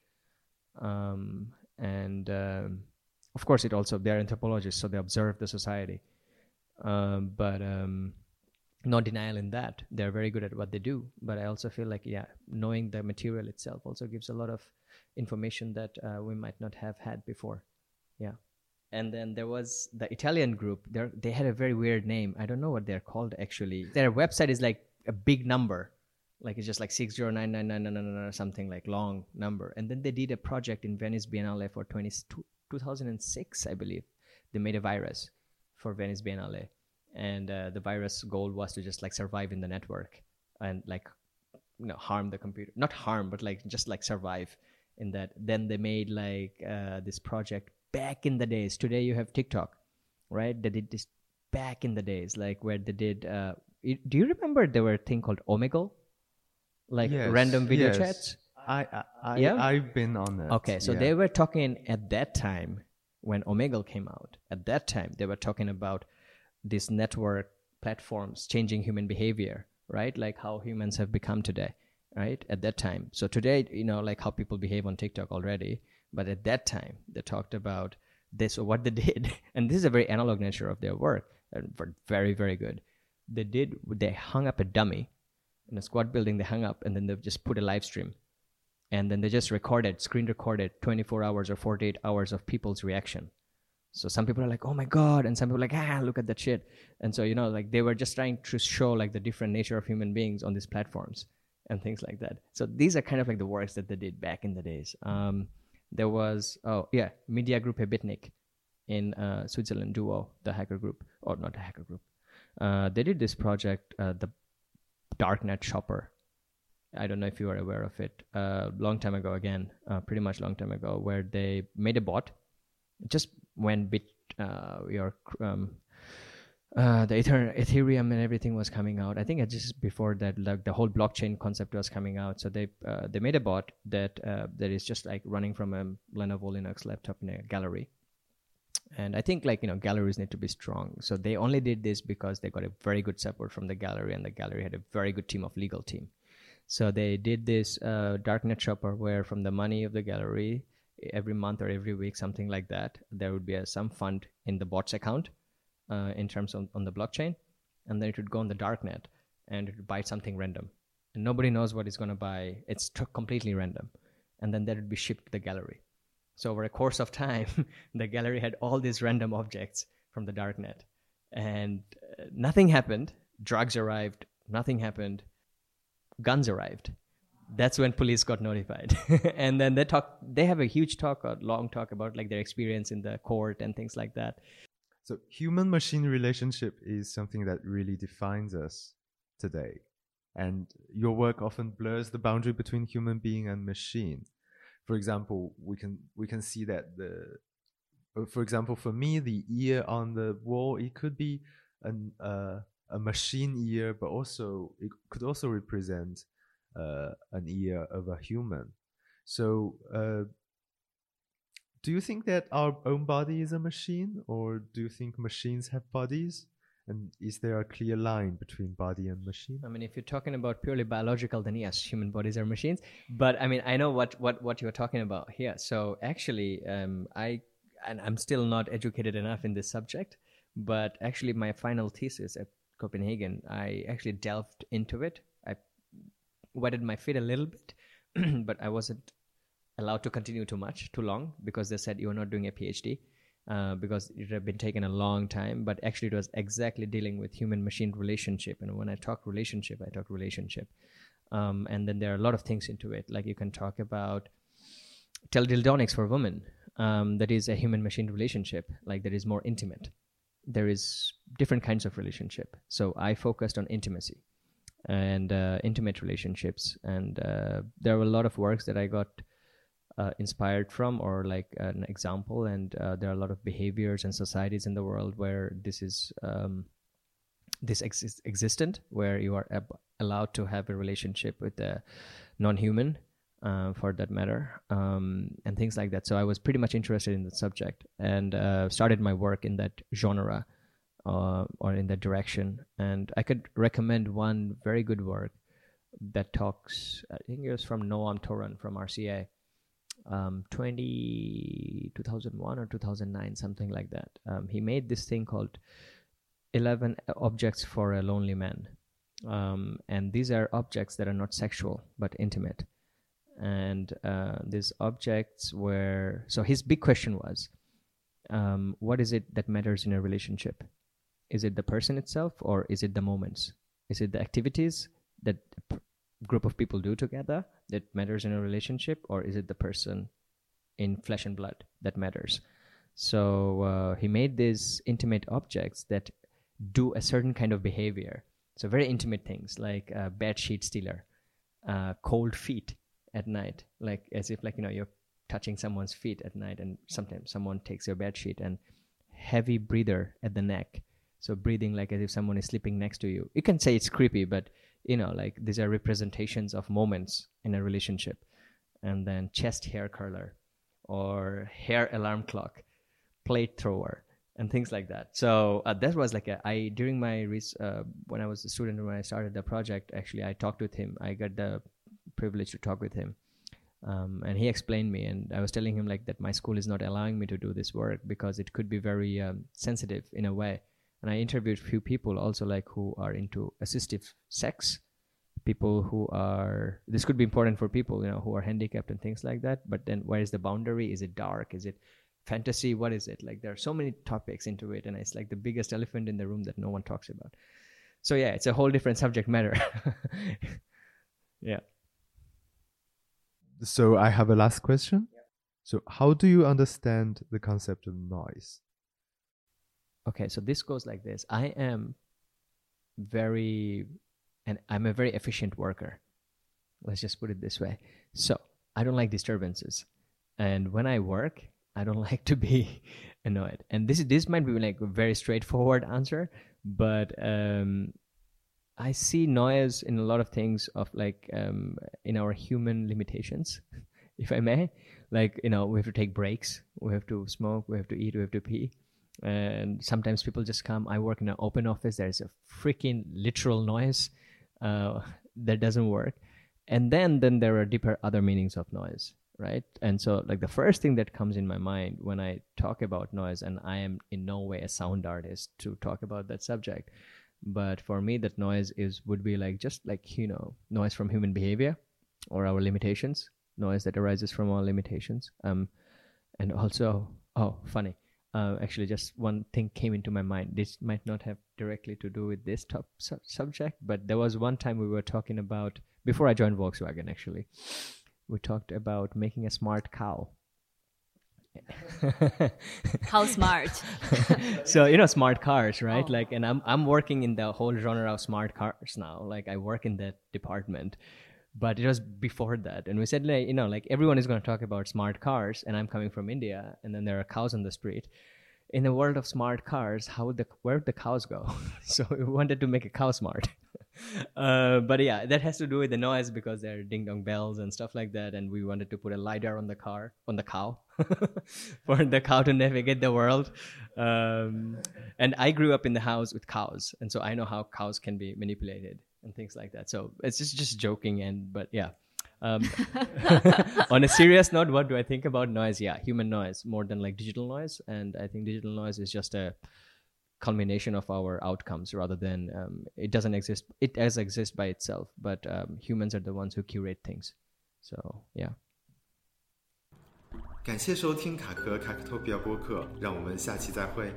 Um, and um, of course it also they're anthropologists so they observe the society. Um, but um, no denial in that. They're very good at what they do. But i also feel like yeah knowing the material itself also gives a lot of information that uh, we might not have had before. Yeah and then there was the Italian group. They they had a very weird name. I don't know what they're called actually. Their website is like a big number, like it's just like six zero nine nine nine nine nine or something like long number. And then they did a project in Venice Biennale for 20, 2006, I believe. They made a virus for Venice Biennale, and uh, the virus goal was to just like survive in the network and like you know harm the computer, not harm, but like just like survive in that. Then they made like uh, this project back in the days. Today you have TikTok, right? They did this back in the days, like where they did. Uh, do you remember there were a thing called Omegle, like Yes, random video yes. chats? I, I, I Yeah? I've been on it. Okay, so yeah. they were talking at that time when Omegle came out. At that time, they were talking about these network platforms changing human behavior, right? Like how humans have become today, right? At that time. So today, you know, like how people behave on TikTok already. But at that time, they talked about this or what they did. And this is a very analog nature of their work, and for very, very good. They did, they hung up a dummy in a squad building, they hung up and then they just put a live stream and then they just recorded, screen recorded 24 hours or 48 hours of people's reaction. So some people are like, "Oh my god," and some people are like, "Ah, look at that shit." And so you know, like they were just trying to show like the different nature of human beings on these platforms and things like that. So these are kind of like the works that they did back in the days. Um, there was oh yeah, Mediengruppe Bitnik in uh, Switzerland, Duo, the hacker group, or not a hacker group. Uh, they did this project, uh, the Darknet Shopper. I don't know if you are aware of it. A uh, long time ago, again, uh, pretty much long time ago, where they made a bot just when bit uh, your um, uh, the Ether- Ethereum and everything was coming out. I think just before that, like the whole blockchain concept was coming out. So they uh, they made a bot that uh, that is just like running from a Lenovo Linux laptop in a gallery. And I think like you know galleries need to be strong. So they only did this because they got a very good support from the gallery, and the gallery had a very good team of legal team. So they did this uh, darknet shopper where from the money of the gallery every month or every week, something like that, there would be a, some fund in the bot's account uh, in terms of on the blockchain, and then it would go on the darknet and it would buy something random, and nobody knows what it's going to buy. It's t- completely random, and then that would be shipped to the gallery. So over a course of time, the gallery had all these random objects from the darknet, and uh, nothing happened. Drugs arrived. Nothing happened guns arrived that's when police got notified and then they talk they have a huge talk a long talk about like their experience in the court and things like that So human machine relationship is something that really defines us today. and your work often blurs the boundary between human being and machine. For example, we can we can see that the uh, for example, for me, the ear on the wall it could be an uh, a machine ear, but also it could also represent uh, an ear of a human. So, uh, do you think that our own body is a machine, or do you think machines have bodies? And is there a clear line between body and machine? I mean, if you're talking about purely biological, then yes, human bodies are machines. But I mean, I know what what what you're talking about here. So actually, um, I and I'm still not educated enough in this subject. But actually, my final thesis at Copenhagen, I actually delved into it. I wetted my feet a little bit, but I wasn't allowed to continue too much, too long, because they said you're not doing a PhD. Uh, because it had been taken a long time, but actually it was exactly dealing with human-machine relationship. And when I talk relationship, I talk relationship. Um, and then there are a lot of things into it. Like you can talk about teledildonics for women. Um, that is a human-machine relationship. Like that is more intimate. There is different kinds of relationship. So I focused on intimacy and uh, intimate relationships. And uh, there were a lot of works that I got uh, inspired from or like an example. And uh, there are a lot of behaviors and societies in the world where this is um, this ex- existent where you are ab- allowed to have a relationship with a non-human uh, for that matter um, and things like that. So i was pretty much interested in the subject and uh, started my work in that genre uh, or in that direction. And i could recommend one very good work that talks i think it was from noam toran from rca um, 20, 2001 or 2009, something like that. Um, he made this thing called 11 Objects for a Lonely Man. Um, and these are objects that are not sexual but intimate. And uh, these objects were so his big question was um, what is it that matters in a relationship? Is it the person itself or is it the moments? Is it the activities that group of people do together that matters in a relationship or is it the person in flesh and blood that matters? So uh, he made these intimate objects that do a certain kind of behavior. So very intimate things like uh, bed sheet stealer uh, cold feet at night like as if like you know you're touching someone's feet at night and sometimes someone takes your bed sheet and heavy breather at the neck. So breathing like as if someone is sleeping next to you. You can say it's creepy but you know like these are representations of moments in a relationship. And then chest hair curler or hair alarm clock plate thrower and things like that. So uh, that was like a, I during my res- uh, when i was a student when i started the project actually i talked with him. I got the privilege to talk with him. Um, and he explained me and i was telling him like that my school is not allowing me to do this work because it could be very um, sensitive in a way and I interviewed a few people also like who are into assistive sex people who are this could be important for people you know who are handicapped and things like that but then where is the boundary? Is it dark? Is it fantasy? What is it? Like there are so many topics into it and it's like the biggest elephant in the room that no one talks about. So yeah it's a whole different subject matter. Yeah. So I have a last question. So how do you understand the concept of noise? Okay so this goes like this. I am very and i'm a very efficient worker. Let's just put it this way. So i don't like disturbances. And when i work i don't like to be annoyed. And this this might be like a very straightforward answer but um i see noise in a lot of things of like um in our human limitations if i may. Like you know we have to take breaks we have to smoke we have to eat we have to pee and sometimes people just come i work in an open office. There's a freaking literal noise uh, that doesn't work. And then then there are deeper other meanings of noise right? And so like the first thing that comes in my mind when i talk about noise and i am in no way a sound artist to talk about that subject but for me that noise is would be like just like you know noise from human behavior or our limitations noise that arises from our limitations. Um and also oh funny uh, actually just one thing came into my mind. This might not have directly to do with this top su- subject but there was one time we were talking about before i joined volkswagen actually we talked about making a smart cow. How smart. so you know smart cars right? Oh. like and i'm i'm working in the whole genre of smart cars now. Like i work in that department but it was before that. And we said like you know like everyone is going to talk about smart cars and i'm coming from india and then there are cows on the street. In the world of smart cars how would the where would the cows go? So we wanted to make a cow smart. Uh, but yeah that has to do with the noise because there are ding dong bells and stuff like that and we wanted to put a lidar on the car on the cow for the cow to navigate the world. Um, and i grew up in the house with cows and so i know how cows can be manipulated and things like that so it's just just joking and but yeah um, on a serious note what do i think about noise yeah human noise more than like digital noise and i think digital noise is just a culmination of our outcomes rather than um, it doesn't exist it does exist by itself but um, humans are the ones who curate things so yeah 感谢收听卡壳卡克托比亚播客，让我们下期再会。